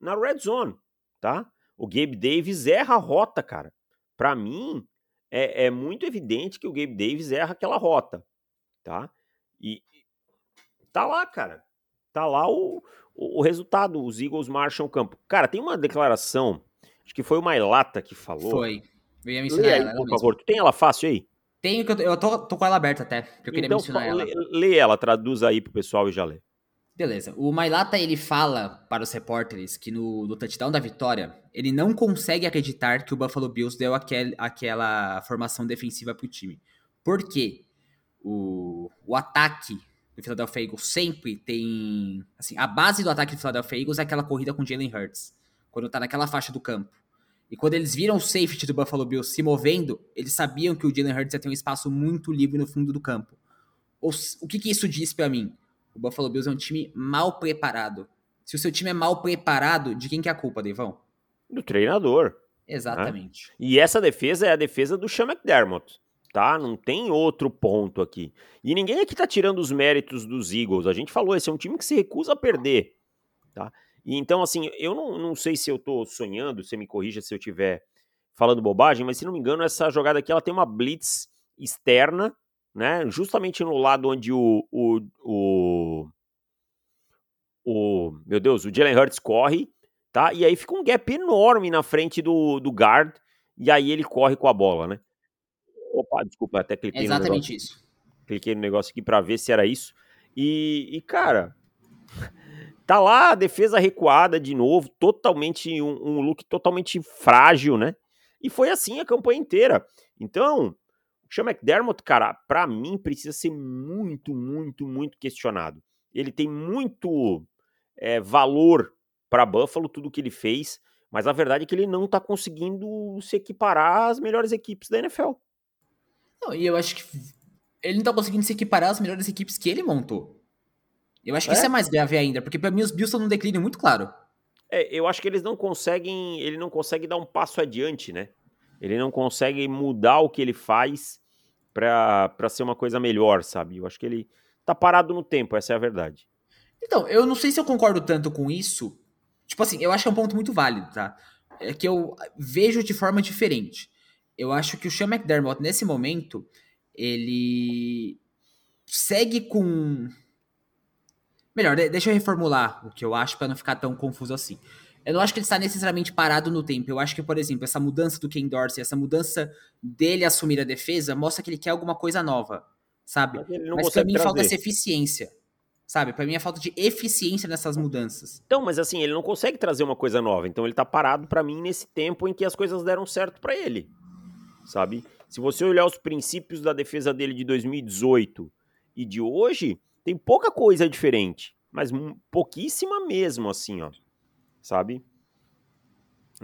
Speaker 1: na red zone, tá? O Gabe Davis erra a rota, cara. Para mim, é, é, muito evidente que o Gabe Davis erra aquela rota, tá? E tá lá, cara. Tá lá o, o, o resultado. Os Eagles marcham o campo. Cara, tem uma declaração, acho que foi o Mailata que falou.
Speaker 2: Foi. Eu ia mencionar
Speaker 1: aí, ela, por favor. Tu tem ela fácil aí?
Speaker 2: Tenho que eu, eu tô, tô, com ela aberta até, que eu queria então, mencionar ela.
Speaker 1: Lê, ela, traduz aí pro pessoal e já lê.
Speaker 2: Beleza. O Mailata ele fala para os repórteres que no, no touchdown da vitória, ele não consegue acreditar que o Buffalo Bills deu aquel, aquela formação defensiva pro time. Por quê? O, o ataque do Philadelphia Eagles sempre tem. Assim, a base do ataque do Philadelphia Eagles é aquela corrida com Jalen Hurts, quando tá naquela faixa do campo. E quando eles viram o safety do Buffalo Bills se movendo, eles sabiam que o Jalen Hurts ia ter um espaço muito livre no fundo do campo. O, o que, que isso diz para mim? O Buffalo Bills é um time mal preparado. Se o seu time é mal preparado, de quem que é a culpa, Devão?
Speaker 1: Do treinador. Né?
Speaker 2: Exatamente.
Speaker 1: Né? E essa defesa é a defesa do Sean McDermott, tá? Não tem outro ponto aqui. E ninguém aqui tá tirando os méritos dos Eagles. A gente falou, esse é um time que se recusa a perder, tá? E então, assim, eu não, não sei se eu tô sonhando, você me corrija se eu tiver falando bobagem, mas se não me engano, essa jogada aqui ela tem uma blitz externa, né? Justamente no lado onde o. o, o, o meu Deus, o Jalen Hurts corre, tá? E aí fica um gap enorme na frente do, do guard, e aí ele corre com a bola, né? Ah, desculpa, até cliquei
Speaker 2: É exatamente
Speaker 1: no negócio,
Speaker 2: isso.
Speaker 1: cliquei no negócio aqui para ver se era isso. E, e, cara, tá lá a defesa recuada de novo, totalmente um, um look totalmente frágil, né? E foi assim a campanha inteira. Então, o Sean McDermott, cara, para mim precisa ser muito, muito, muito questionado. Ele tem muito é, valor para Buffalo, tudo que ele fez, mas a verdade é que ele não tá conseguindo se equiparar às melhores equipes da NFL.
Speaker 2: Não, e eu acho que ele não tá conseguindo se equiparar às melhores equipes que ele montou. Eu acho que
Speaker 1: É?
Speaker 2: isso é mais grave ainda, porque para mim os Bills estão num declínio muito claro.
Speaker 1: É, eu acho que eles não conseguem, ele não consegue dar um passo adiante, né? Ele não consegue mudar o que ele faz pra ser uma coisa melhor, sabe? Eu acho que ele tá parado no tempo, essa é a verdade.
Speaker 2: Então, eu não sei se eu concordo tanto com isso. Tipo assim, eu acho que é um ponto muito válido, tá? É que eu vejo de forma diferente. Eu acho que o Sean McDermott, nesse momento, ele segue com. Melhor, de- deixa eu reformular o que eu acho pra não ficar tão confuso assim. Eu não acho que ele está necessariamente parado no tempo. Eu acho que, por exemplo, essa mudança do Ken Dorsey, essa mudança dele assumir a defesa, mostra que ele quer alguma coisa nova, sabe?
Speaker 1: Mas
Speaker 2: Mas pra
Speaker 1: consegue
Speaker 2: mim
Speaker 1: trazer.
Speaker 2: falta essa eficiência. Sabe? Pra mim é falta de eficiência nessas mudanças.
Speaker 1: Então, mas assim, ele não consegue trazer uma coisa nova. Então ele tá parado pra mim nesse tempo em que as coisas deram certo pra ele. Sabe? Se você olhar os princípios da defesa dele de 2018 e de hoje, tem pouca coisa diferente, mas pouquíssima mesmo assim, ó. Sabe?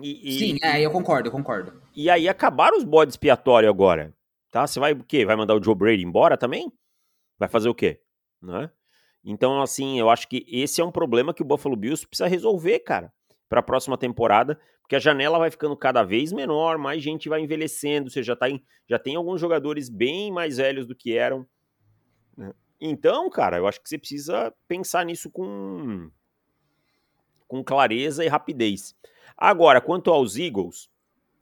Speaker 1: E, e-
Speaker 2: Sim, é, eu concordo, eu concordo.
Speaker 1: e aí acabaram os bodes expiatórios agora, tá? Você vai o quê? Vai mandar o Joe Brady embora também? Vai fazer o quê? Né? Então, assim, eu acho que esse é um problema que o Buffalo Bills precisa resolver, cara, para a próxima temporada, porque a janela vai ficando cada vez menor, mais gente vai envelhecendo, você já, tá em, já tem alguns jogadores bem mais velhos do que eram. né? Então, cara, eu acho que você precisa pensar nisso com, com clareza e rapidez. Agora, quanto aos Eagles,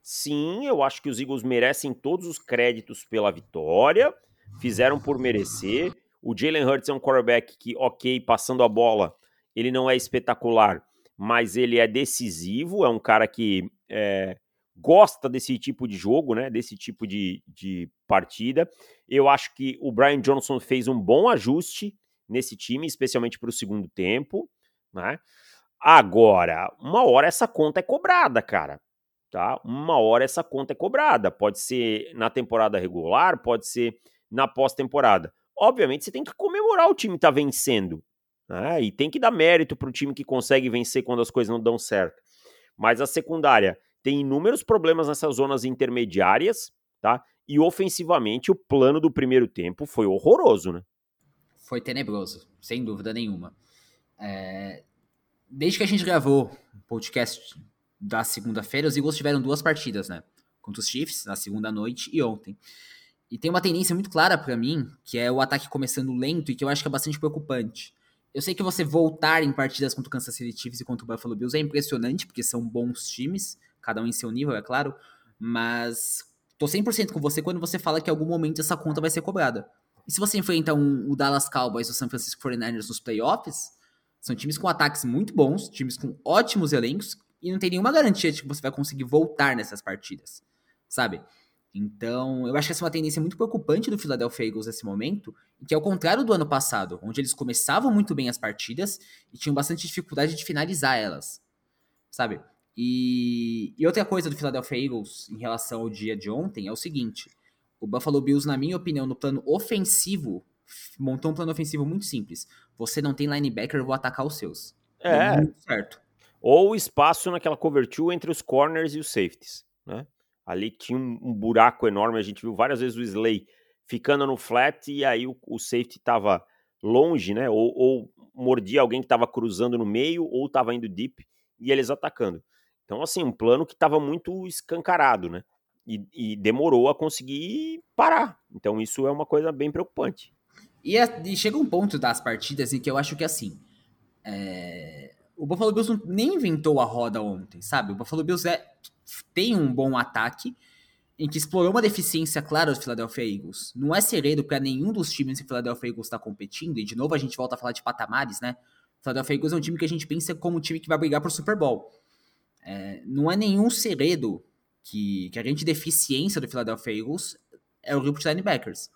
Speaker 1: sim, eu acho que os Eagles merecem todos os créditos pela vitória, fizeram por merecer. O Jalen Hurts é um quarterback que, ok, passando a bola, ele não é espetacular, mas ele é decisivo, é um cara que é, gosta desse tipo de jogo, né? Desse tipo de, de partida. Eu acho que o Brian Johnson fez um bom ajuste nesse time, especialmente para o segundo tempo, né? Agora, uma hora essa conta é cobrada, cara. Tá? Uma hora essa conta é cobrada. Pode ser na temporada regular, pode ser na pós-temporada. Obviamente, você tem que comemorar o time tá vencendo. Né? E tem que dar mérito pro time que consegue vencer quando as coisas não dão certo. Mas a secundária tem inúmeros problemas nessas zonas intermediárias, tá? E ofensivamente, o plano do primeiro tempo foi horroroso, né?
Speaker 2: Foi tenebroso, sem dúvida nenhuma. É, Desde que a gente gravou o podcast da segunda-feira, os Eagles tiveram duas partidas, né? Contra os Chiefs, na segunda noite e ontem. E tem uma tendência muito clara para mim, que é o ataque começando lento e que eu acho que é bastante preocupante. Eu sei que você voltar em partidas contra o Kansas City Chiefs e contra o Buffalo Bills é impressionante, porque são bons times, cada um em seu nível, é claro, mas tô 100% com você quando você fala que em algum momento essa conta vai ser cobrada. E se você enfrenta um, o Dallas Cowboys ou o San Francisco 49ers nos playoffs, são times com ataques muito bons, times com ótimos elencos, e não tem nenhuma garantia de que você vai conseguir voltar nessas partidas, sabe? Então, eu acho que essa é uma tendência muito preocupante do Philadelphia Eagles nesse momento, e que é o contrário do ano passado, onde eles começavam muito bem as partidas e tinham bastante dificuldade de finalizar elas, sabe? E, e outra coisa do Philadelphia Eagles em relação ao dia de ontem é o seguinte: o Buffalo Bills, na minha opinião, no plano ofensivo, montou um plano ofensivo muito simples. Você não tem linebacker, eu vou atacar os seus. Deu
Speaker 1: É,
Speaker 2: muito certo.
Speaker 1: ou espaço naquela cover two entre os corners e os safeties, né? Ali tinha um, um buraco enorme, a gente viu várias vezes o Slay ficando no flat e aí o, o safety tava longe, né? Ou, ou mordia alguém que tava cruzando no meio ou tava indo deep e eles atacando. Então, assim, um plano que tava muito escancarado, né? E, e demorou a conseguir parar. Então, isso é uma coisa bem preocupante.
Speaker 2: E, é- e chega um ponto das partidas em que eu acho que assim. é, O Buffalo Bills nem inventou a roda ontem, sabe? O Buffalo Bills é... tem um bom ataque em que explorou uma deficiência clara do Philadelphia Eagles. Não é segredo para nenhum dos times que o Philadelphia Eagles está competindo, e de novo a gente volta a falar de patamares, né? O Philadelphia Eagles é um time que a gente pensa como um time que vai brigar pro Super Bowl. É, não é nenhum segredo que, que a grande deficiência do Philadelphia Eagles é o grupo de linebackers.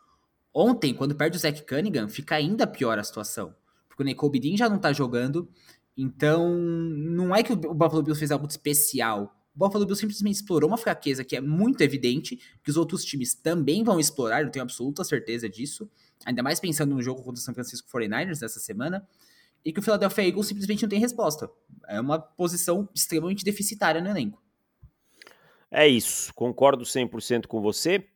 Speaker 2: Ontem, quando perde o Zach Cunningham, fica ainda pior a situação. Porque o Nicole Bidin já não tá jogando, então não é que o Buffalo Bills fez algo especial. O Buffalo Bills simplesmente explorou uma fraqueza que é muito evidente, que os outros times também vão explorar, eu tenho absoluta certeza disso. Ainda mais pensando no jogo contra o San Francisco 49ers dessa semana e que o Philadelphia Eagles simplesmente não tem resposta. É uma posição extremamente deficitária no elenco.
Speaker 1: É isso, concordo 100% com você.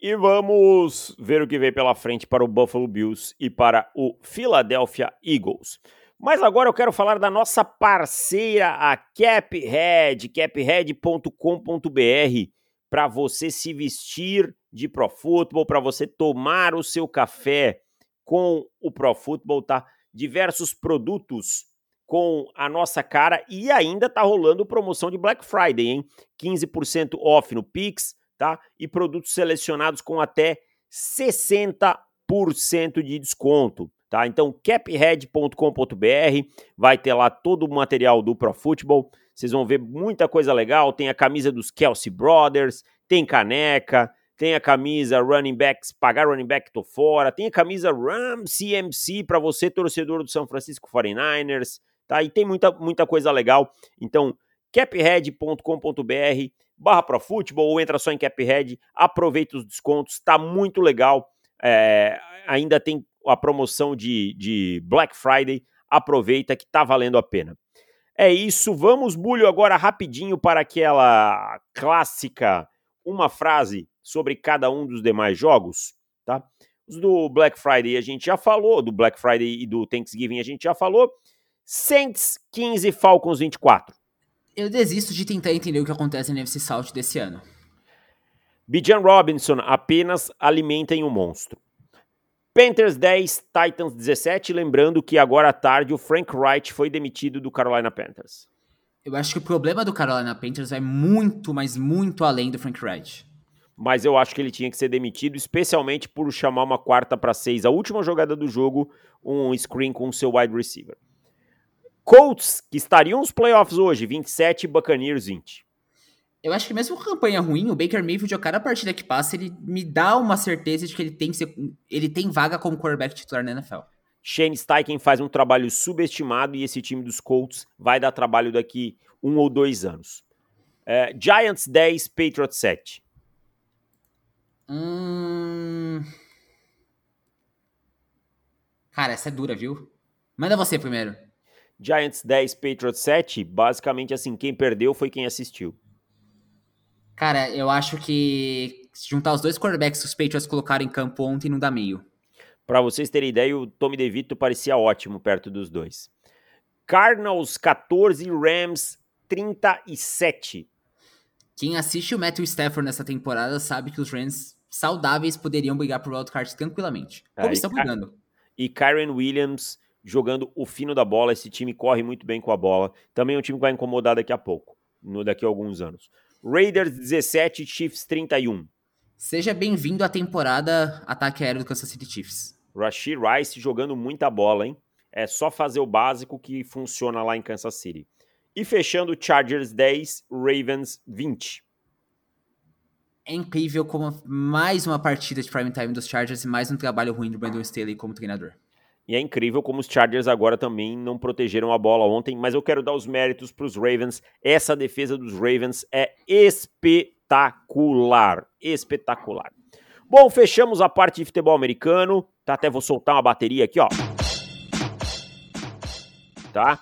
Speaker 1: E vamos ver o que vem pela frente para o Buffalo Bills e para o Philadelphia Eagles. Mas agora eu quero falar da nossa parceira, a Caphead, caphead.com.br, para você se vestir de Pro para você tomar o seu café com o Pro Football, tá? Diversos produtos com a nossa cara e ainda tá rolando promoção de Black Friday, hein? 15% off no Pix, tá? E produtos selecionados com até 60% de desconto, tá? Então caphead.com.br vai ter lá todo o material do Pro Football. Vocês vão ver muita coisa legal, tem a camisa dos Kelsey Brothers, tem caneca, tem a camisa running backs, pagar running back, tô fora, tem a camisa Ram CMC para você, torcedor do São Francisco 49ers, tá? E tem muita, muita coisa legal. Então, caphead.com.br barra pro futebol ou entra só em Caphead, aproveita os descontos, tá muito legal. É, ainda tem a promoção de, de Black Friday, aproveita que tá valendo a pena. É isso, vamos, Bulho, agora rapidinho para aquela clássica, uma frase sobre cada um dos demais jogos, tá? Os do Black Friday a gente já falou, do Black Friday e do Thanksgiving a gente já falou. Saints 15, Falcons 24.
Speaker 2: Eu desisto de tentar entender o que acontece no NFC South desse ano.
Speaker 1: Bijan Robinson apenas alimentem o um monstro. Panthers 10, Titans 17. Lembrando que agora à tarde o Frank Wright foi demitido do Carolina Panthers.
Speaker 2: Eu acho que o problema do Carolina Panthers vai muito, mas muito além do Frank Wright
Speaker 1: mas eu acho que ele tinha que ser demitido, especialmente por chamar uma quarta para seis, a última jogada do jogo, um screen com o seu wide receiver. Colts, que estariam nos playoffs hoje, 27 Buccaneers 20.
Speaker 2: Eu acho que mesmo com campanha ruim, o Baker Mayfield, a cada partida que passa, ele me dá uma certeza de que ele tem, ser, ele tem vaga como quarterback titular na NFL.
Speaker 1: Shane Steichen faz um trabalho subestimado e esse time dos Colts vai dar trabalho daqui um ou dois anos. É, Giants 10, Patriots 7.
Speaker 2: Hum... Cara, essa é dura, viu? Manda você primeiro.
Speaker 1: Giants 10, Patriots 7. Basicamente, assim, quem perdeu foi quem assistiu.
Speaker 2: Cara, eu acho que se juntar os dois quarterbacks que os Patriots colocaram em campo ontem não dá meio.
Speaker 1: Para vocês terem ideia, o Tommy DeVito parecia ótimo perto dos dois. Cardinals 14, Rams 37.
Speaker 2: Quem assiste o Matthew Stafford nessa temporada sabe que os Rams saudáveis poderiam brigar por wildcard tranquilamente. Como é, estão brigando.
Speaker 1: E Kyren Williams jogando o fino da bola. Esse time corre muito bem com a bola. Também é um time que vai incomodar daqui a pouco, no, daqui a alguns anos. Raiders 17, Chiefs 31.
Speaker 2: Seja bem-vindo à temporada ataque aéreo do Kansas City Chiefs.
Speaker 1: Rashid Rice jogando muita bola, hein? É só fazer o básico que funciona lá em Kansas City. E fechando, Chargers 10, Ravens 20.
Speaker 2: É incrível como mais uma partida de prime time dos Chargers e mais um trabalho ruim do Brandon Staley como treinador.
Speaker 1: E é incrível como os Chargers agora também não protegeram a bola ontem, mas eu quero dar os méritos para os Ravens. Essa defesa dos Ravens é espetacular, espetacular. Bom, fechamos a parte de futebol americano. Tá, até vou soltar uma bateria aqui, ó. Tá?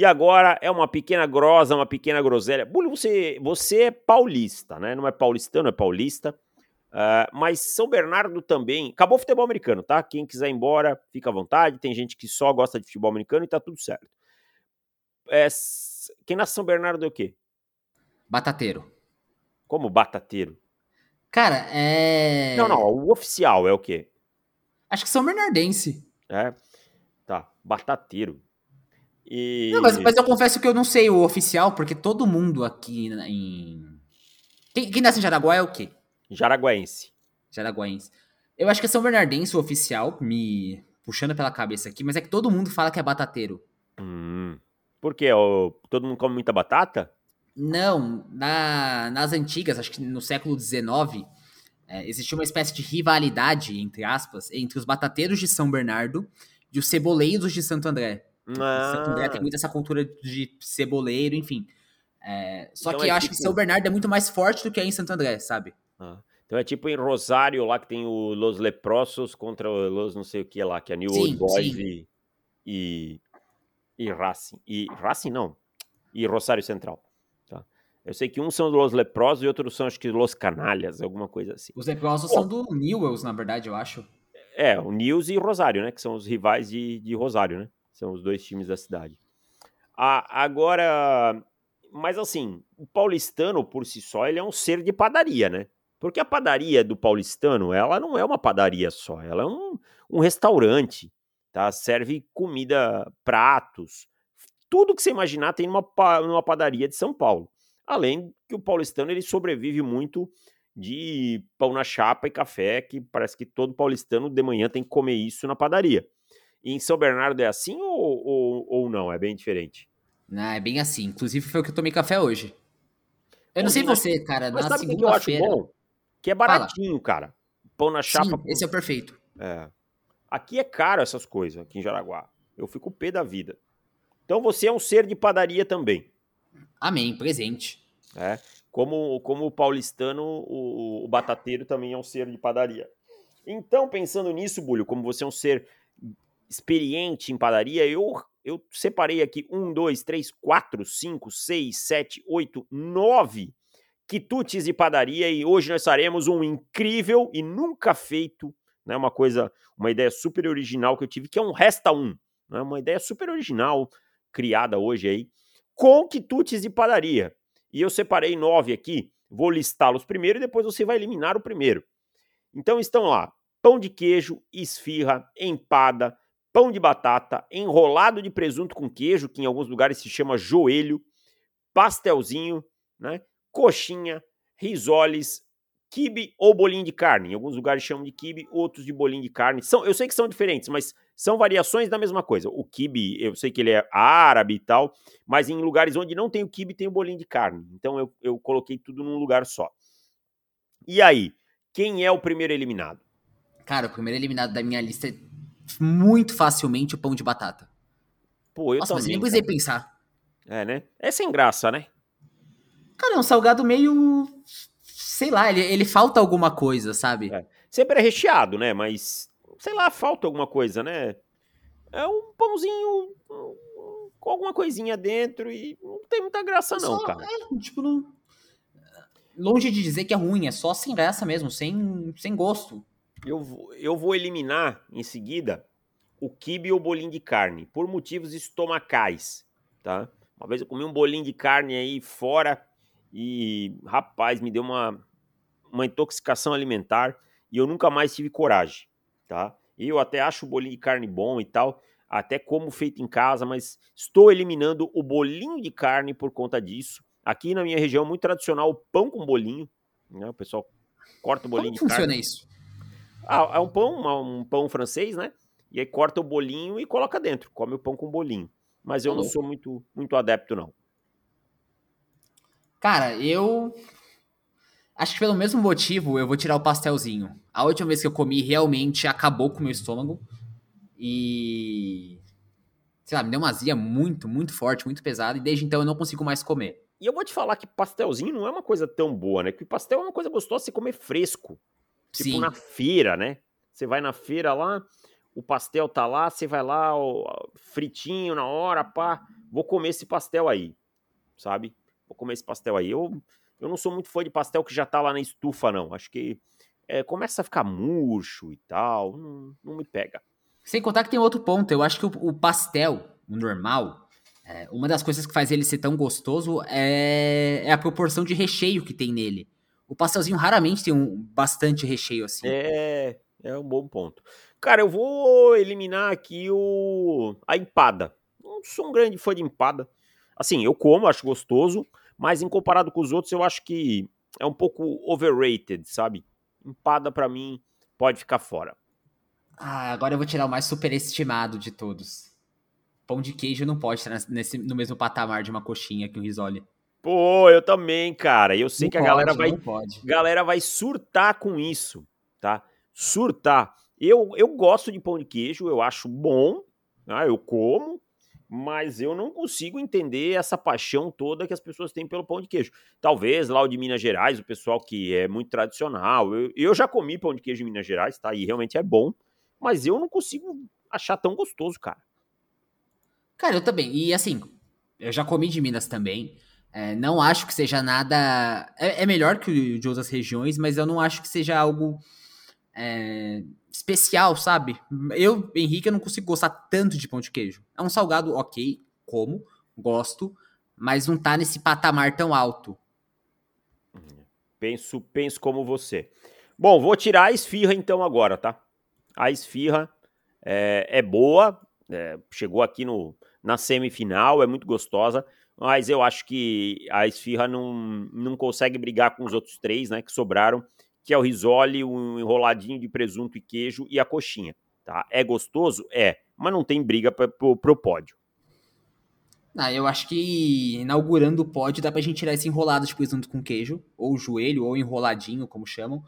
Speaker 1: E agora é uma pequena grosa, uma pequena groselha. Bulho, você, você é paulista, né? Não é paulistano, é paulista. Uh, mas São Bernardo também. Acabou o futebol americano, tá? Quem quiser ir embora, fica à vontade. Tem gente que só gosta de futebol americano e tá tudo certo. É, quem nasce São Bernardo é o quê?
Speaker 2: Batateiro.
Speaker 1: Como batateiro?
Speaker 2: Cara, é.
Speaker 1: Não, não. O oficial é o quê?
Speaker 2: Acho que São Bernardense.
Speaker 1: É. Tá. Batateiro. E...
Speaker 2: Não, mas, mas, eu confesso que eu não sei o oficial, porque todo mundo aqui em. Quem, quem nasce em Jaraguá é o quê?
Speaker 1: Jaraguaense.
Speaker 2: Jaraguaense. Eu acho que é São Bernardense o oficial, me puxando pela cabeça aqui, mas é que todo mundo fala que é batateiro.
Speaker 1: Hum. Por quê? todo mundo come muita batata?
Speaker 2: Não, na, nas antigas, acho que no século XIX, É, existiu uma espécie de rivalidade, entre aspas, entre os batateiros de São Bernardo e os ceboleiros de Santo André.
Speaker 1: Ah.
Speaker 2: Santo André tem muito essa cultura de ceboleiro, enfim. É, só
Speaker 1: Então
Speaker 2: que
Speaker 1: é
Speaker 2: eu acho que
Speaker 1: tipo-
Speaker 2: São Bernardo é muito mais forte do que é em Santo André, sabe?
Speaker 1: Ah. Então é tipo em Rosário, lá que tem o Los Leprosos contra o Los não sei o que lá, que é New
Speaker 2: Sim,
Speaker 1: Old Boys e, e, e Racing. E Racing não, e Rosário Central. Tá? Eu sei que uns são Los Leprosos e outros são, acho que, Los Canalhas, alguma coisa assim.
Speaker 2: Os leprosos
Speaker 1: Pô.
Speaker 2: são do Newells, na verdade, eu acho.
Speaker 1: É, o News e Rosário, né? Que são os rivais de, de Rosário, né? São os dois times da cidade. A- agora, mas assim, o paulistano por si só, ele é um ser de padaria, né? Porque a padaria do paulistano, ela não é uma padaria só, ela é um, um restaurante, tá? Serve comida, pratos, tudo que você imaginar tem numa, numa padaria de São Paulo. Além que o paulistano, ele sobrevive muito de pão na chapa e café, que parece que todo paulistano de manhã tem que comer isso na padaria. E em São Bernardo é assim ou, ou, ou não? É bem diferente?
Speaker 2: Ah, é bem assim. Inclusive foi o que eu tomei café hoje. Eu não sei você, cara,
Speaker 1: Mas
Speaker 2: na
Speaker 1: sabe o que que eu acho
Speaker 2: segunda-feira.
Speaker 1: bom? Que é baratinho, cara. Pão na chapa.
Speaker 2: Sim, esse é o perfeito.
Speaker 1: É. Aqui é caro essas coisas, aqui em Jaraguá. Eu fico pé da vida. Então você é um ser de padaria também.
Speaker 2: Amém, presente.
Speaker 1: né? Como, como o paulistano, o, o batateiro também é um ser de padaria. Então, pensando nisso, Bulho, como você é um ser experiente em padaria, eu, eu separei aqui um, dois, três, quatro, cinco, seis, sete, oito, nove quitutes de padaria e hoje nós faremos um incrível e nunca feito, né, uma coisa, uma ideia super original que eu tive, que é um resta um, né, uma ideia super original criada hoje aí, com quitutes de padaria. E eu separei nove aqui, vou listá-los primeiro e depois você vai eliminar o primeiro. Então estão lá: pão de queijo, esfirra, empada, pão de batata, enrolado de presunto com queijo, que em alguns lugares se chama joelho, pastelzinho, né? Coxinha, risoles, quibe ou bolinho de carne. Em alguns lugares chamam de quibe, outros de bolinho de carne. São, eu sei que são diferentes, mas são variações da mesma coisa. O quibe, eu sei que ele é árabe e tal, mas em lugares onde não tem o quibe, tem o bolinho de carne. Então eu, eu coloquei tudo num lugar só. E aí, quem é o primeiro eliminado?
Speaker 2: Cara, o primeiro eliminado da minha lista é muito facilmente o pão de batata.
Speaker 1: Pô, eu
Speaker 2: Nossa, mas eu
Speaker 1: também.
Speaker 2: nem precisei pensar.
Speaker 1: É, né? É sem graça, né?
Speaker 2: Cara, é um salgado meio. Sei lá, ele, ele falta alguma coisa, sabe?
Speaker 1: É. Sempre é recheado, né? Mas, sei lá, falta alguma coisa, né? É um pãozinho com alguma coisinha dentro e não tem muita graça, não,
Speaker 2: Só-
Speaker 1: cara.
Speaker 2: É, tipo, não. Longe de dizer que é ruim, é só sem graça mesmo, sem, sem gosto.
Speaker 1: Eu, vou- eu vou eliminar em seguida o quibe ou bolinho de carne, por motivos estomacais, tá? Uma vez eu comi um bolinho de carne aí fora e, rapaz, me deu uma, uma intoxicação alimentar e eu nunca mais tive coragem, tá? E eu até acho o bolinho de carne bom e tal, até como feito em casa, mas estou eliminando o bolinho de carne por conta disso. Aqui na minha região é muito tradicional o pão com bolinho, né? O pessoal corta o bolinho
Speaker 2: Como
Speaker 1: de carne.
Speaker 2: funciona isso?
Speaker 1: Ah, é um pão, um pão francês, né? E aí corta o bolinho e coloca dentro. Come o pão com bolinho. Mas eu
Speaker 2: Tá
Speaker 1: não sou muito, muito adepto, não.
Speaker 2: Cara, eu. Acho que pelo mesmo motivo eu vou tirar o pastelzinho. A última vez que eu comi realmente acabou com o meu estômago. E. Sei lá, me deu uma azia muito, muito forte, muito pesada. E desde então eu não consigo mais comer.
Speaker 1: E eu vou te falar que pastelzinho não é uma coisa tão boa, né? Porque pastel é uma coisa gostosa você comer fresco. Tipo
Speaker 2: Sim.
Speaker 1: na feira, né? Você vai na feira lá, o pastel tá lá, você vai lá, ó, fritinho na hora, pá. Vou comer esse pastel aí, sabe? Vou comer esse pastel aí. Eu, eu não sou muito fã de pastel que já tá lá na estufa, não. Acho que é, começa a ficar murcho e tal. Não, não me pega.
Speaker 2: Sem contar que tem outro ponto. Eu acho que o, o pastel, o normal, é, uma das coisas que faz ele ser tão gostoso é, é a proporção de recheio que tem nele. O pastelzinho raramente tem um bastante recheio assim.
Speaker 1: É, é um bom ponto. Cara, eu vou eliminar aqui o a empada. Não sou um grande fã de empada. Assim, eu como, acho gostoso, mas em comparado com os outros, eu acho que é um pouco overrated, sabe? Empada pra mim pode ficar fora.
Speaker 2: Ah, agora eu vou tirar o mais superestimado de todos. Pão de queijo não pode estar nesse, no mesmo patamar de uma coxinha que o risole.
Speaker 1: Pô, eu também, cara. Eu sei
Speaker 2: Não
Speaker 1: que a
Speaker 2: pode,
Speaker 1: galera vai, galera vai surtar com isso, tá? Surtar. Eu, eu gosto de pão de queijo, eu acho bom, né? eu como, mas eu não consigo entender essa paixão toda que as pessoas têm pelo pão de queijo. Talvez lá o de Minas Gerais, o pessoal que é muito tradicional. Eu, eu já comi pão de queijo em Minas Gerais, tá? E realmente é bom, mas eu não consigo achar tão gostoso, cara.
Speaker 2: Cara, eu também. E assim, eu já comi de Minas também. É, não acho que seja nada. É, é, melhor que o de outras regiões, mas eu não acho que seja algo é, especial, sabe? Eu, Henrique, eu não consigo gostar tanto de pão de queijo. É um salgado ok, como, gosto, mas não tá nesse patamar tão alto.
Speaker 1: Penso, penso como você. Bom, vou tirar a esfirra então agora, tá? A esfirra é, é boa, é, chegou aqui no, na semifinal, é muito gostosa, mas eu acho que a esfirra não, não consegue brigar com os outros três, né, que sobraram, que é o risole, um enroladinho de presunto e queijo e a coxinha, tá? É gostoso? É, mas não tem briga pra, pro, pro pódio.
Speaker 2: Ah, eu acho que inaugurando o pódio dá pra gente tirar esse enrolado de presunto com queijo, ou joelho, ou enroladinho, como chamam,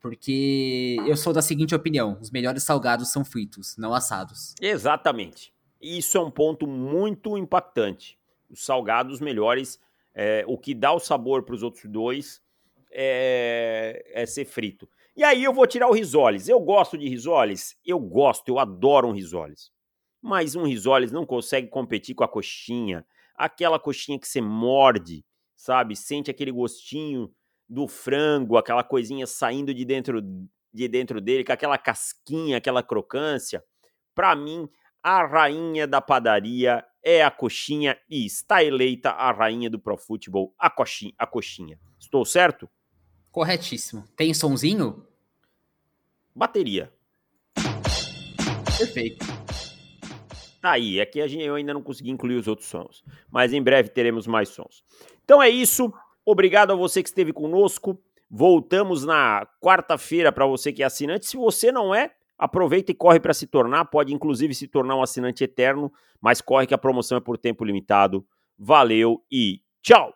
Speaker 2: porque eu sou da seguinte opinião: os melhores salgados são fritos, não assados.
Speaker 1: Exatamente. Isso é um ponto muito impactante. Os salgados melhores, é, o que dá o sabor para os outros dois é, é, ser frito. E aí eu vou tirar o risoles. Eu gosto de risoles? Eu gosto, eu adoro um risoles. Mas um risoles não consegue competir com a coxinha. Aquela coxinha que você morde, sabe? Sente aquele gostinho do frango, aquela coisinha saindo de dentro, de dentro dele, com aquela casquinha, aquela crocância. Para mim, a rainha da padaria é a coxinha e está eleita a rainha do Pro Futebol, a coxinha, a coxinha. Estou certo?
Speaker 2: Corretíssimo. Tem sonzinho?
Speaker 1: Bateria.
Speaker 2: Perfeito.
Speaker 1: Tá aí, é que a gente, eu ainda não consegui incluir os outros sons, mas em breve teremos mais sons. Então é isso. Obrigado a você que esteve conosco. Voltamos na quarta-feira para você que é assinante. Se você não é, Aproveita e corre para se tornar, pode inclusive se tornar um assinante eterno, mas corre que a promoção é por tempo limitado. Valeu e tchau!